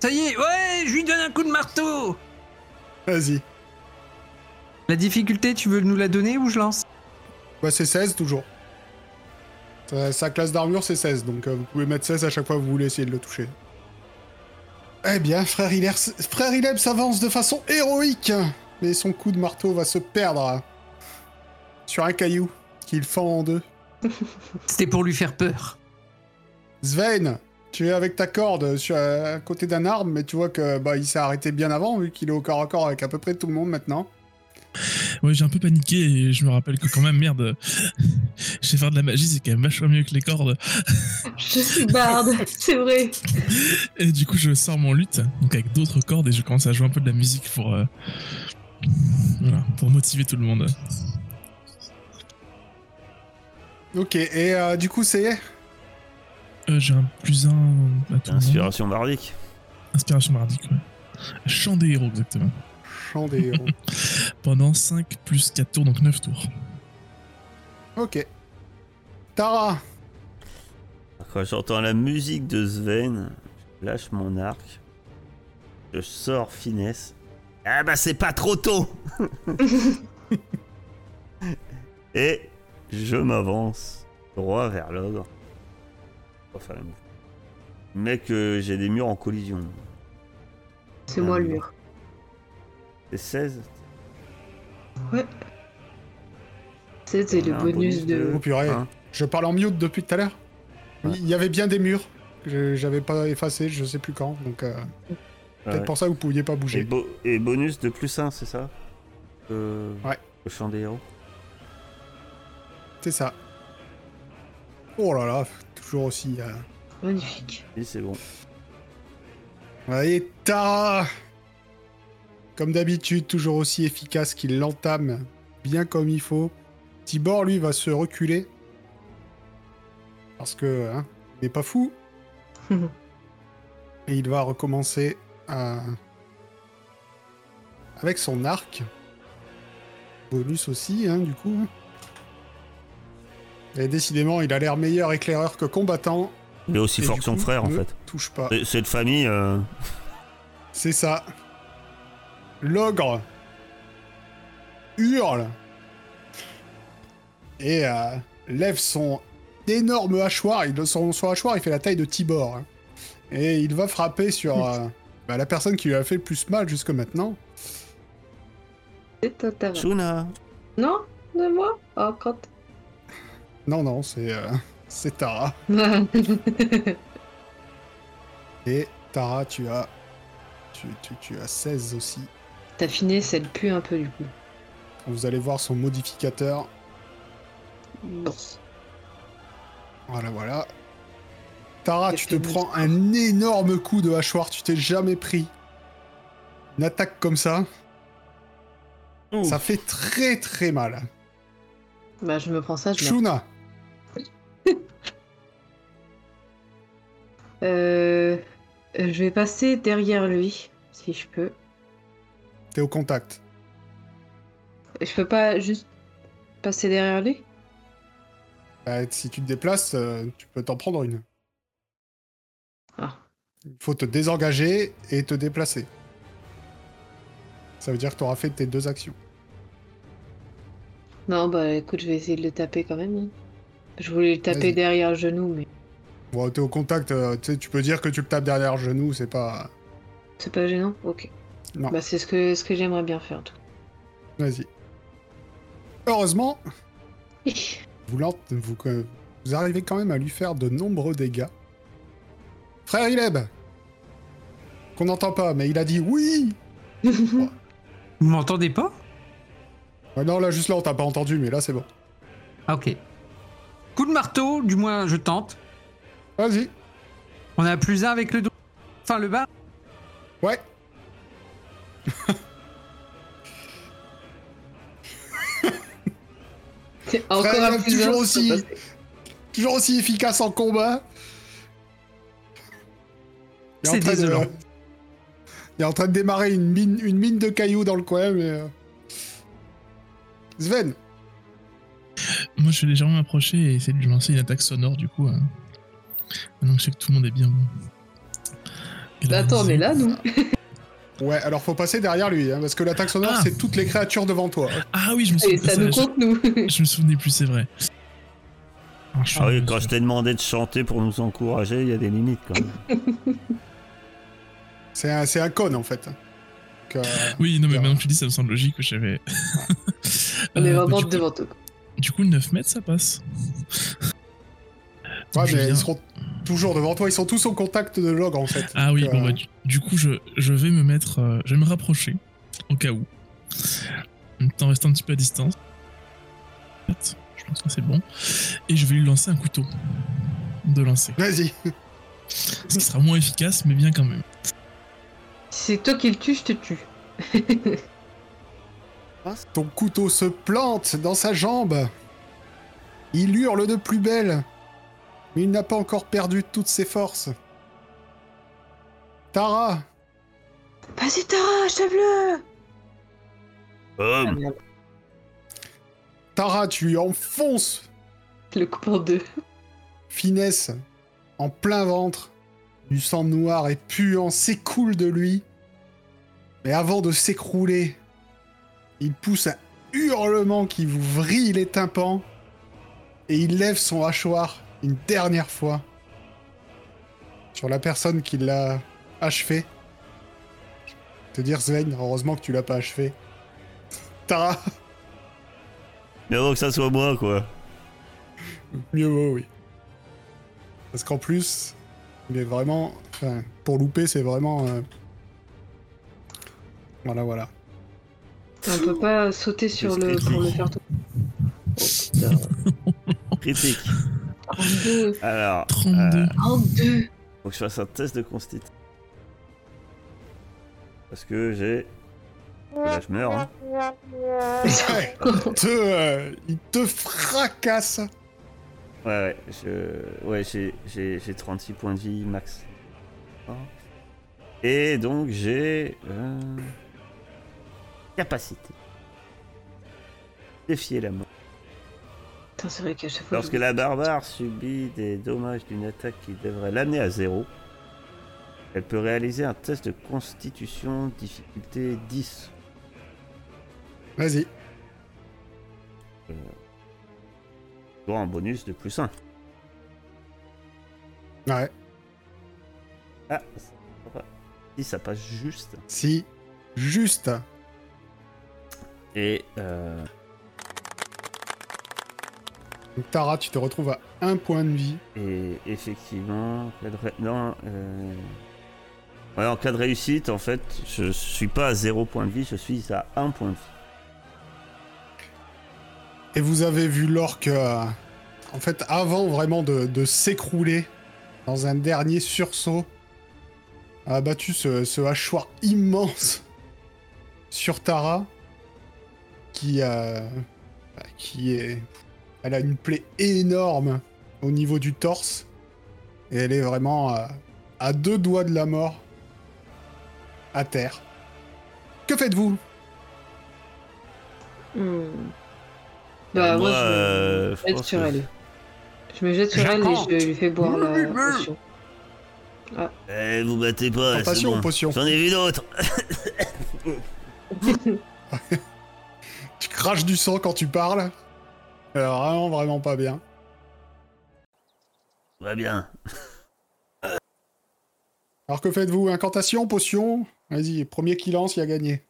Ça y est, ouais, je lui donne un coup de marteau Vas-y. La difficulté, tu veux nous la donner ou je lance? Bah, c'est 16 toujours. Sa, sa classe d'armure, c'est 16, donc euh, vous pouvez mettre 16 à chaque fois que vous voulez essayer de le toucher. Eh bien, frère Hileb, frère Hileb s'avance de façon héroïque, mais son coup de marteau va se perdre sur un caillou qu'il fend en deux. C'était pour lui faire peur. Sven, tu es avec ta corde sur, à côté d'un arbre, mais tu vois que bah, il s'est arrêté bien avant, vu qu'il est au corps à corps avec à peu près tout le monde maintenant. Ouais, j'ai un peu paniqué et je me rappelle que quand même, merde, je sais faire de la magie, c'est quand même vachement mieux que les cordes. Je suis barde, c'est vrai. Et du coup, je sors mon luth, donc avec d'autres cordes, et je commence à jouer un peu de la musique pour, euh, voilà, pour motiver tout le monde. Ok, et euh, du coup, c'est... Euh, j'ai un plus un. Inspiration bardique. Inspiration mardique, ouais. Chant des héros, exactement. Des héros. Pendant 5 plus 4 tours, donc 9 tours. ok. Tara, Quand j'entends la musique de Sven, je lâche mon arc. Je sors finesse. Ah bah c'est pas trop tôt Et je m'avance droit vers l'ogre. Pas faire le mouvement. Mec, euh, j'ai des murs en collision. C'est moi le mur. C'est 16 C'était le bonus de. Oh purée, Hein je parle en mute depuis tout à l'heure. Ouais. Il y avait bien des murs que j'avais pas effacés, je sais plus quand, donc euh, peut-être Ouais. pour ça que vous pouviez pas et, bouger. bo- et bonus de plus 1, c'est ça? Euh, Ouais. Le chant des héros. C'est ça. Oh là là, toujours aussi... euh, Magnifique. Oui, c'est bon. Tara Comme d'habitude, toujours aussi efficace qu'il l'entame bien comme il faut. Tibor, lui, va se reculer. Parce que, hein, il n'est pas fou. Et il va recommencer à... avec son arc. Bonus aussi, hein, du coup. Et décidément, il a l'air meilleur éclaireur que combattant. Il est aussi Et fort que son coup, frère, en ne fait. Touche pas. C'est- Cette famille, euh, C'est ça. L'ogre hurle et euh, lève son énorme hachoir. Il, son, son hachoir, il fait la taille de Tibor. hein. Et il va frapper sur euh, bah, la personne qui lui a fait le plus mal jusque maintenant. Shuna Non De moi Oh, quand Non, non, c'est euh, c'est Tara. Et Tara, tu as, tu, tu, tu as 16 aussi. Ta finesse, elle pue un peu du coup. Vous allez voir son modificateur. Voilà, voilà. Tara, tu te prends un énorme coup de hachoir. Tu t'es jamais pris. Une attaque comme ça, ça fait très très mal. Bah, je me prends ça, je. Shuna, Euh, je vais passer derrière lui, si je peux. T'es au contact. Je peux pas juste passer derrière lui? Bah, si tu te déplaces, euh, tu peux t'en prendre une. Ah. Il faut te désengager et te déplacer. Ça veut dire que tu auras fait tes deux actions. Non, bah écoute, je vais essayer de le taper quand même. hein. Je voulais le taper derrière le genou, mais Bon, t'es au contact, euh, tu peux dire que tu le tapes derrière le genou, c'est pas. c'est pas gênant? Ok. Non. Bah, c'est ce que, ce que j'aimerais bien faire, en tout Vas-y. Heureusement, vous, vous, vous arrivez quand même à lui faire de nombreux dégâts. Frère Ileb Qu'on n'entend pas, mais il a dit oui Vous m'entendez pas? Ouais, Non, là, juste là, on t'a pas entendu, mais là, c'est bon. Ah, ok. Coup de marteau, du moins je tente. Vas-y. On a plus un avec le dos. Enfin, le bas. Ouais. C'est encore Frère, un est plus toujours aussi- Toujours aussi efficace en combat. Il est en C'est train de- désolant. Il est en train de démarrer une mine, une mine de cailloux dans le coin, mais... euh, Sven Moi, je vais légèrement m'approcher et essayer de lui lancer une attaque sonore, du coup. hein. Maintenant que je sais que tout le monde est bien bon. Bah, attends, mais là, nous. Ouais, alors faut passer derrière lui, hein, parce que l'attaque sonore, Ah. c'est toutes les créatures devant toi. Ah oui, je me Et souviens. ça nous compte, nous. Je me souvenais plus, c'est vrai. Suis Ah oui, quand je t'ai demandé de chanter pour nous encourager, il y a des limites quand même. C'est un, con, en fait. Donc, euh, Oui, non, mais maintenant que tu dis, ça me semble logique que j'avais. On est Euh, vraiment devant toi. du coup, 9 mètres, ça passe. ouais, mais ils seront toujours devant toi, ils sont tous au contact de l'ogre, en fait. Ah oui, bon, euh, bah, du, du coup, je, je vais me mettre. euh, je vais me rapprocher, au cas où. En restant un petit peu à distance. En Je pense que c'est bon. Et je vais lui lancer un couteau. De lancer. Vas-y. Ce qui sera moins efficace, mais bien quand même. Si c'est toi qui le tue, je te tue. Ton couteau se plante dans sa jambe. Il hurle de plus belle. Mais il n'a pas encore perdu toutes ses forces. Tara, Vas-y, Tara, achève-le Homme Tara, tu lui enfonces Le coupe en deux. finesse en plein ventre. Du sang noir et puant s'écoule de lui. Mais avant de s'écrouler, il pousse un hurlement qui vous vrille les tympans. Et il lève son hachoir une dernière fois sur la personne qui l'a achevé. Te dire Sven, heureusement que tu l'as pas achevé. Tara, Mais avant que ça soit moi, quoi. Mieux vaut, oui. Parce qu'en plus, il est vraiment. Enfin, pour louper, c'est vraiment. euh, Voilà, voilà. On peut pas sauter sur le critique. pour le faire tout. Critique. 32. Alors, 32. euh, 32. faut que je fasse un test de constit. Parce que j'ai... Là, je meurs, hein. Ouais, il, te, euh, il te fracasse. Ouais, ouais, je... ouais j'ai, j'ai, j'ai 36 points de vie max. Et donc j'ai... euh, Capacité. Défier la mort. Lorsque la barbare subit des dommages d'une attaque qui devrait l'amener à zéro, elle peut réaliser un test de constitution difficulté 10. Vas-y. Euh, un bonus de plus 1. Ouais. Ah, si ça passe juste. Si, juste. Et euh, donc, Tara, tu te retrouves à un point de vie. Et effectivement, non, euh... ouais, en cas de réussite, en fait, je suis pas à 0 point de vie, je suis à 1 point de vie. Et vous avez vu l'orque, euh, en fait, avant vraiment de, de s'écrouler dans un dernier sursaut, a abattu ce, ce hachoir immense sur Tara, qui, euh, bah, qui est... Elle a une plaie énorme au niveau du torse, et elle est vraiment euh, à deux doigts de la mort, à terre. Que faites-vous? Hmm. Bah, moi, Moi, je euh, me je jette pense sur elle. Je me jette sur elle et je lui fais boire la potion. Eh, vous battez pas, c'est bon. potion J'en ai vu d'autres. Tu craches du sang quand tu parles. Alors, vraiment, vraiment pas bien. Va bien. Alors que faites-vous? Incantation, potion? Vas-y, premier qui lance, il a gagné.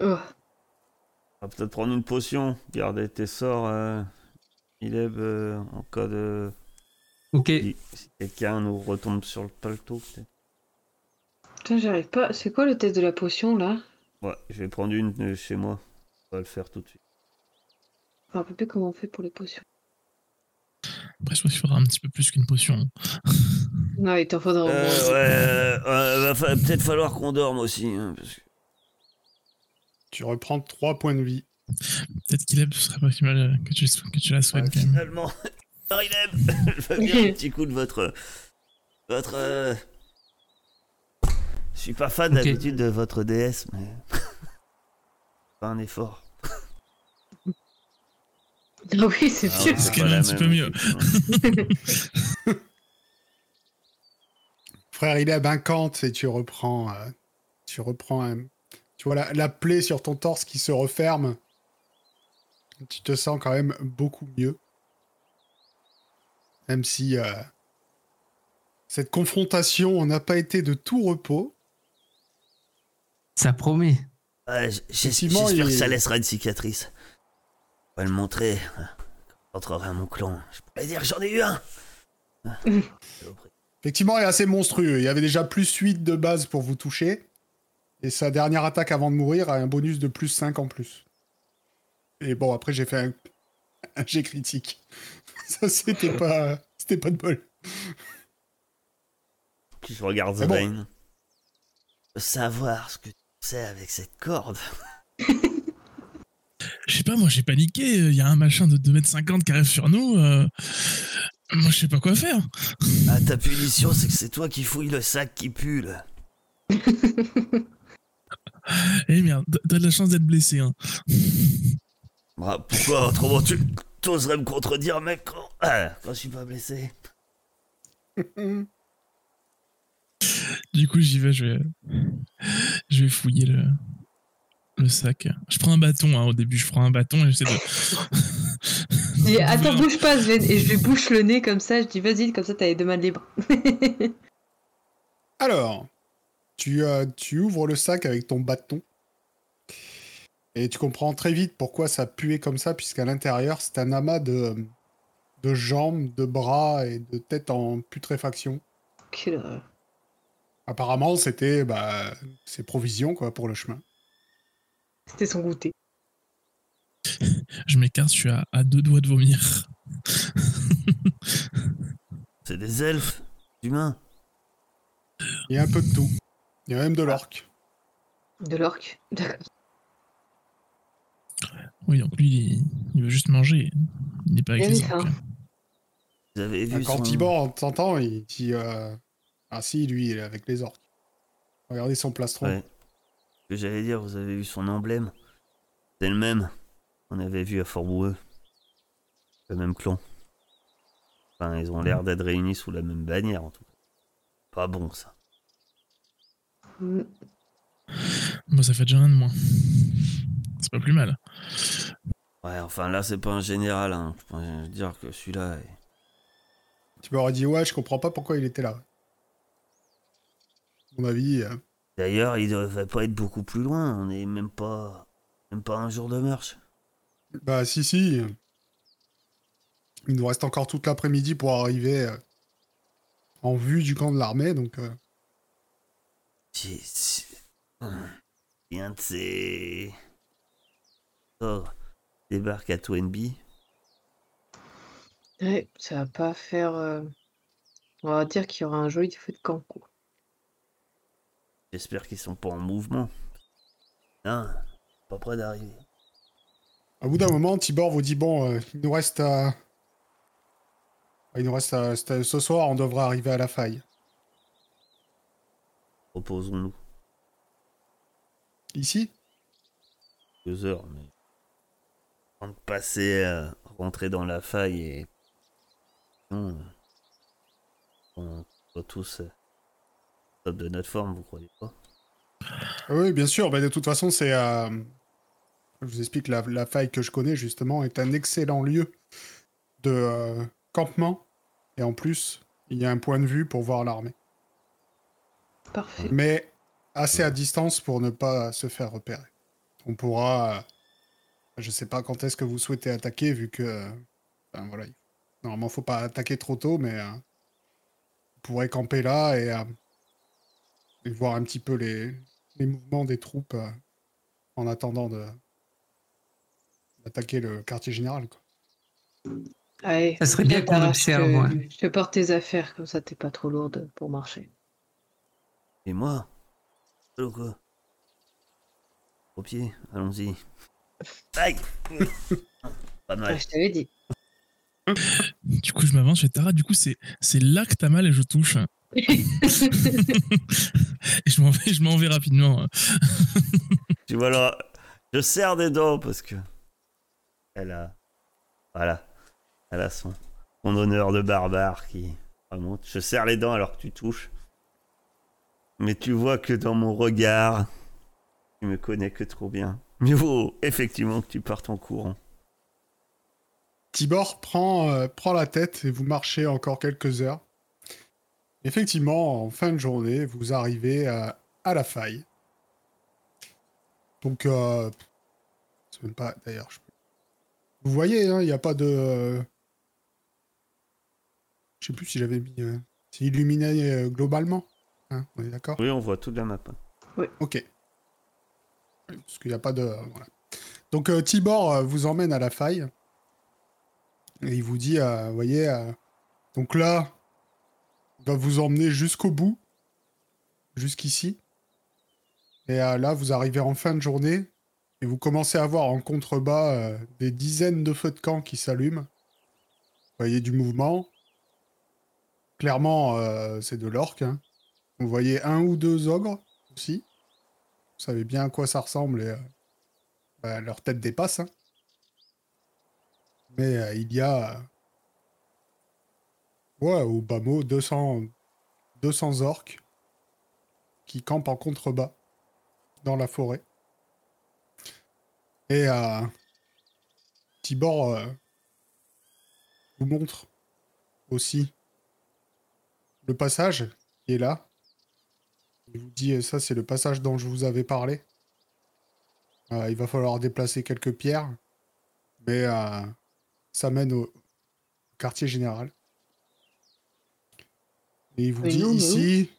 Oh. On va peut-être prendre une potion. Garder tes sorts, euh, Ileb, euh, en cas de. Ok. Si, si quelqu'un nous retombe sur le paletot, peut-être. Putain, j'arrive pas. C'est quoi le test de la potion là? Ouais, je vais prendre une euh, chez moi. On va le faire tout de suite. Je me rappelle plus comment on fait pour les potions. Après, je pense qu'il faudra un petit peu plus qu'une potion. Non, il t'en faudra au moins. Euh, ouais, euh, va fa- peut-être falloir qu'on dorme aussi. hein, parce que- Tu reprends 3 points de vie. Peut-être qu'il aime, ce serait pas si mal euh, que tu, que tu la soignes Ouais, quand même. finalement, Marilem, je veux bien un petit coup de votre. Votre. euh, Je suis pas fan d'habitude de votre DS, mais. pas un effort. Ah oui, c'est Ah sûr. C'est quand même un petit peu mieux. Frère, il est incante et tu reprends. euh, tu reprends un. Tu vois la, la plaie sur ton torse qui se referme. Tu te sens quand même beaucoup mieux. Même si. euh, cette confrontation n'a pas été de tout repos. Ça promet. Ouais, J'espère que ça laissera une cicatrice. On va le montrer. Quand j'entrerai à mon clan. Je pourrais dire que j'en ai eu un. Ah. Effectivement, il est assez monstrueux. Il y avait déjà plus 8 de base pour vous toucher. Et sa dernière attaque avant de mourir a un bonus de plus 5 en plus. Et bon, après, j'ai fait un, un jet critique. Ça, c'était pas, c'était pas de bol. Puis je regarde C'est bon. Zebane. Savoir ce que tu sais avec cette corde. Je sais pas, moi j'ai paniqué. Il y a un machin de 2m50 qui arrive sur nous. euh, Moi je sais pas quoi faire. Ah, ta punition, c'est que c'est toi qui fouilles le sac qui pue, là. Eh merde, t'as- de la chance d'être blessé. Hein. Bah, pourquoi? Autrement tu t'oserais me contredire, mec, quand, ah, quand je suis pas blessé Du coup, j'y vais, je vais, je vais fouiller le, le sac. Je prends un bâton hein, au début, je prends un bâton et j'essaie de. Je dis, attends, bouge pas, Sven. Et je lui bouche le nez comme ça. Je dis, vas-y, comme ça, t'as les deux mains libres. Alors, tu, euh, tu ouvres le sac avec ton bâton. Et tu comprends très vite pourquoi ça puait comme ça, puisqu'à l'intérieur, c'est un amas de, de jambes, de bras et de têtes en putréfaction. Quelle horreur. Apparemment, c'était bah, ses provisions quoi, pour le chemin. C'était son goûter. Je m'écarte, je suis à, à deux doigts de vomir. C'est des elfes, humains. Il y a un peu de tout. Il y a même de l'orque. De l'orque. D'accord. Oui, donc lui, il, il veut juste manger. Il n'est pas avec les orques. Vous avez vu Quand son... Tibor en t'entend, il dit euh, Ah si, lui, il est avec les orques. Regardez son plastron. Ouais. Ce que j'allais dire, vous avez vu son emblème C'est le même. On avait vu à Fort Boueux. Le même clan. Enfin, ils ont l'air d'être réunis sous la même bannière, en tout cas. Pas bon, ça. Mm. Moi, ça fait déjà un de moins. C'est pas plus mal. Ouais, enfin là, c'est pas un général. Hein. Je peux dire que celui-là. est- Tu m'aurais dit, ouais, je comprends pas pourquoi il était là. À mon avis, euh, D'ailleurs, il devrait pas être beaucoup plus loin. On est même pas. Même pas un jour de marche. bah si, si. Il nous reste encore toute l'après-midi pour arriver euh, en vue du camp de l'armée, donc euh, un de ces. Oh, débarque à Twenby. Ouais, ça va pas faire. euh, On va dire qu'il y aura un joli feu de camp. quoi. J'espère qu'ils sont pas en mouvement. Non, pas près d'arriver. au bout d'un moment, Tibor vous dit, bon, euh, il nous reste à... Il nous reste à... Ce soir, on devrait arriver à la faille. Reposons-nous Ici? Deux heures, mais. Avant de passer, euh, rentrer dans la faille et. Non. euh, On soit tous. euh, top de notre forme, vous croyez pas? Ah Oui, bien sûr. Bah, de toute façon, c'est. euh, Je vous explique, la, la faille que je connais, justement, est un excellent lieu de euh, campement. Et en plus, il y a un point de vue pour voir l'armée. Parfait. Mais assez à distance pour ne pas se faire repérer. On pourra. euh, Je sais pas quand est-ce que vous souhaitez attaquer, vu que. euh, enfin, voilà. Normalement, faut pas attaquer trop tôt, mais. euh, Vous pourrez camper là et, euh, et voir un petit peu les, les mouvements des troupes euh, en attendant de d'attaquer le quartier général. Quoi. Allez, Ça serait bien qu'on observe, Je, te- ouais. je te porte tes affaires, comme ça t'es pas trop lourde pour marcher. Et moi ou quoi Au pied, allons-y. Aïe Pas mal. je t'avais dit. Du coup, je m'avance, je fais Tara, du coup, c'est c'est là que t'as mal et je touche. Et je m'en vais, je m'en vais rapidement. Tu vois là, je serre des dents parce que. Elle a. Voilà. Elle a son, son honneur de barbare qui remonte. Je serre les dents alors que tu touches. Mais tu vois que dans mon regard, tu me connais que trop bien. Mieux vaut effectivement que tu partes en courant. Tibor prend, euh, prend la tête et vous marchez encore quelques heures. Effectivement, en fin de journée, vous arrivez à, à la faille. Donc, euh, c'est même pas. D'ailleurs, je- vous voyez, hein, il n'y a pas de. euh, Je sais plus si j'avais mis. euh, C'est illuminé euh, globalement. Hein, on est d'accord? Oui, on voit toute la map. Ok. Parce qu'il n'y a pas de. voilà. Donc euh, Tibor euh, vous emmène à la faille. Et il vous dit, euh, vous voyez, euh, donc là, vous emmener jusqu'au bout, jusqu'ici. Et euh, là, vous arrivez en fin de journée et vous commencez à voir en contrebas euh, des dizaines de feux de camp qui s'allument. Voyez du mouvement. Clairement, euh, c'est de l'orque. hein. Vous voyez un ou deux ogres aussi. Vous savez bien à quoi ça ressemble et bah, leur tête dépasse. hein. Mais il y a, ouais, au bas mot, 200, 200 orques qui campent en contrebas dans la forêt. Et euh, Tibor euh, vous montre aussi le passage qui est là. Il vous dit, euh, ça c'est le passage dont je vous avais parlé. Euh, il va falloir déplacer quelques pierres, mais euh, ça mène au quartier général. Et il vous dit ici,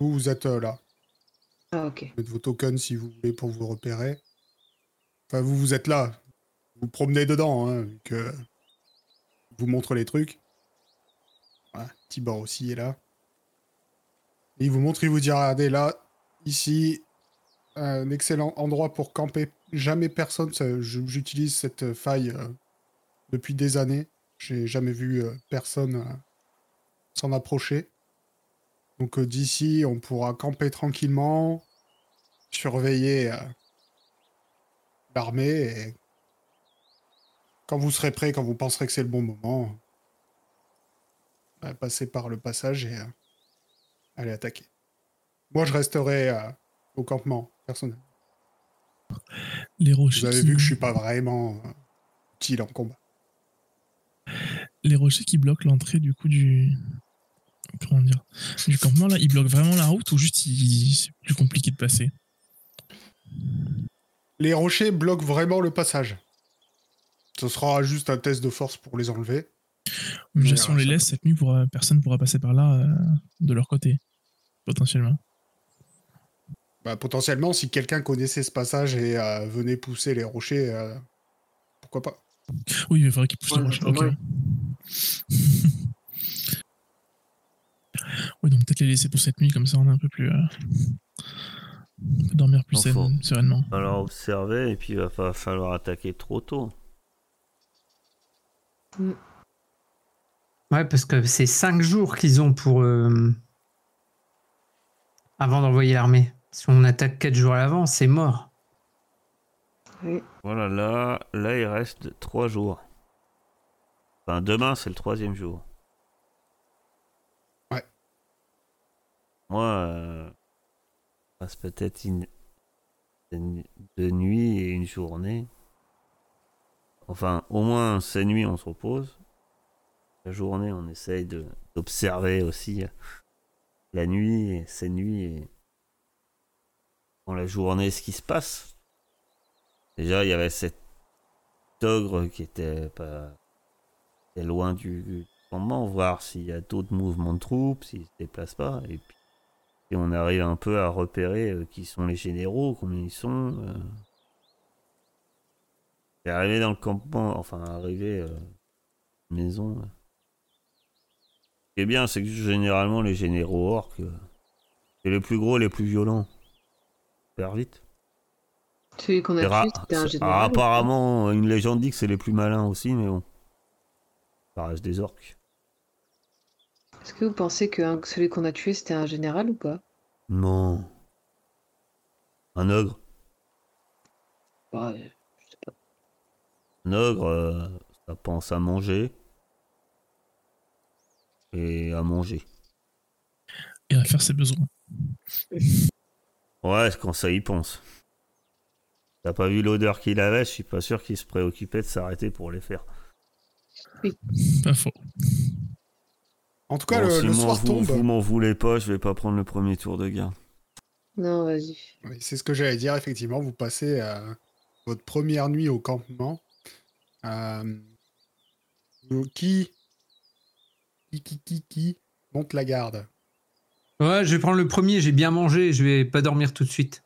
vous, vous êtes euh, là. Ah, ok. Vous mettez vos tokens si vous voulez pour vous repérer. Enfin, vous, vous êtes là. Vous vous promenez dedans, hein, que vous montre les trucs. Voilà, Tibor aussi est là. Et il vous montre, il vous dit, regardez là, ici, un excellent endroit pour camper. Jamais personne, j'utilise cette faille euh, depuis des années. J'ai jamais vu euh, personne s'en approcher. Donc euh, d'ici, on pourra camper tranquillement, surveiller euh, l'armée et quand vous serez prêt, quand vous penserez que c'est le bon moment, bah, passer par le passage et euh, aller attaquer. Moi, je resterai au campement, personnellement. Les Vous rochers, avez qui... vu que je suis pas vraiment utile en combat. les rochers qui bloquent l'entrée du coup du comment dire? Du campement là, ils bloquent vraiment la route ou juste c'est plus compliqué de passer? Les rochers bloquent vraiment le passage. Ce sera juste un test de force pour les enlever. Mais si on ouais, les laisse cette nuit, pourra, personne pourra passer par là euh, de leur côté potentiellement. Bah, potentiellement, si quelqu'un connaissait ce passage et euh, venait pousser les rochers, euh, pourquoi pas? Oui, il faudrait qu'ils poussent les rochers. oui, donc peut-être les laisser pour cette nuit, comme ça on est un peu plus. euh, on peut dormir plus saine- faut- sereinement. Alors observer et puis il va fa- falloir attaquer trop tôt. Ouais, parce que c'est 5 jours qu'ils ont pour. euh, avant d'envoyer l'armée. Si on attaque 4 jours à l'avance, c'est mort. Oui. Voilà, là, là il reste 3 jours. Enfin, demain c'est le troisième jour. Moi, euh, je passe peut-être une... deux nuits et une journée. Enfin, au moins ces nuits on se repose. La journée on essaye de d'observer aussi euh, la nuit et ces nuits et dans la journée ce qui se passe. Déjà, il y avait cet ogre qui était pas loin du campement, voir s'il y a d'autres mouvements de troupes, s'ils se déplacent pas, et puis et on arrive un peu à repérer euh, qui sont les généraux, combien ils sont. euh. Et arriver dans le campement, enfin arriver euh, maison. euh. Ce qui est bien, c'est que généralement les généraux orques, euh, c'est les plus gros, les plus violents. Super vite. Celui qu'on a tué, c'était un général. apparemment, une légende dit que c'est les plus malins aussi, mais bon. Ça reste des orques. Est-ce que vous pensez que celui qu'on a tué, c'était un général ou pas? Non. Un ogre. Bah, je sais pas. Un ogre, euh, ça pense à manger. Et à manger. Et à faire ses besoins. Ouais, quand ça y pense. T'as pas vu l'odeur qu'il avait, je suis pas sûr qu'il se préoccupait de s'arrêter pour les faire. Pas faux. En tout cas, Bon, le, si le soir vous, tombe. vous m'en voulez pas, je vais pas prendre le premier tour de garde. Non, vas-y. Oui, c'est ce que j'allais dire, effectivement. Vous passez euh, votre première nuit au campement. Euh, qui, qui, qui, qui, qui monte la garde? Ouais, je vais prendre le premier, j'ai bien mangé, je vais pas dormir tout de suite.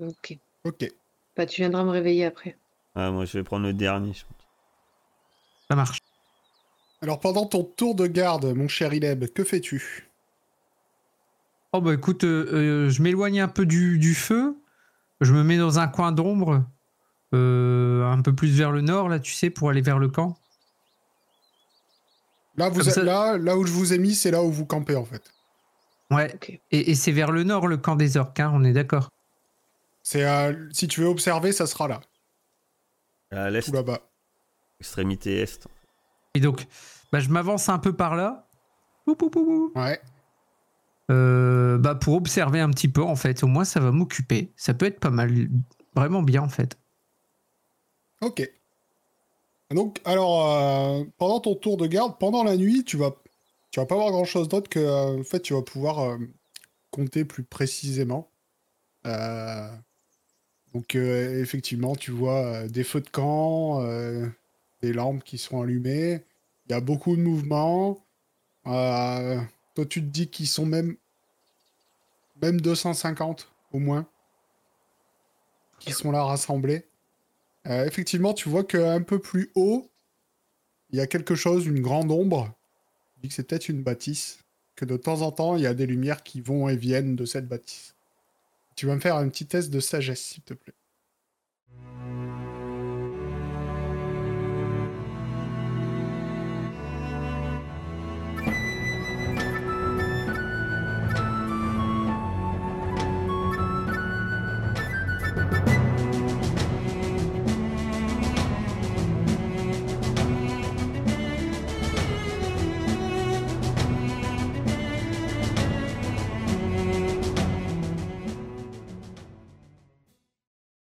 Ok. Ok. Bah, tu viendras me réveiller après. Ah, moi je vais prendre le dernier, je pense. Ça marche. Alors, pendant ton tour de garde, mon cher Ileb, que fais-tu? Oh bah écoute, euh, euh, je m'éloigne un peu du, du feu, je me mets dans un coin d'ombre, euh, un peu plus vers le nord, là, tu sais, pour aller vers le camp. là, vous êtes- ça- là, là où je vous ai mis, c'est là où vous campez, en fait. Ouais, et, et c'est vers le nord, le camp des orques, hein, on est d'accord. C'est euh, si tu veux observer, ça sera là, À l'est, tout là-bas. extrémité est. Et donc, bah, je m'avance un peu par là. Ouais. Euh, bah, pour observer un petit peu, en fait. Au moins, ça va m'occuper. Ça peut être pas mal, vraiment bien, en fait. Ok. Donc, alors, euh, pendant ton tour de garde, pendant la nuit, tu vas, tu vas pas voir grand-chose d'autre que, euh, en fait, tu vas pouvoir euh, compter plus précisément. Donc, effectivement, tu vois des feux de camp, des lampes qui sont allumées. Il y a beaucoup de mouvements. Euh, toi, tu te dis qu'ils sont même, même 250 au moins, qui sont là rassemblés. Euh, effectivement, tu vois qu'un peu plus haut, il y a quelque chose, une grande ombre. Tu dis que c'est peut-être une bâtisse. Que de temps en temps, il y a des lumières qui vont et viennent de cette bâtisse. Tu vas me faire un petit test de sagesse, s'il te plaît.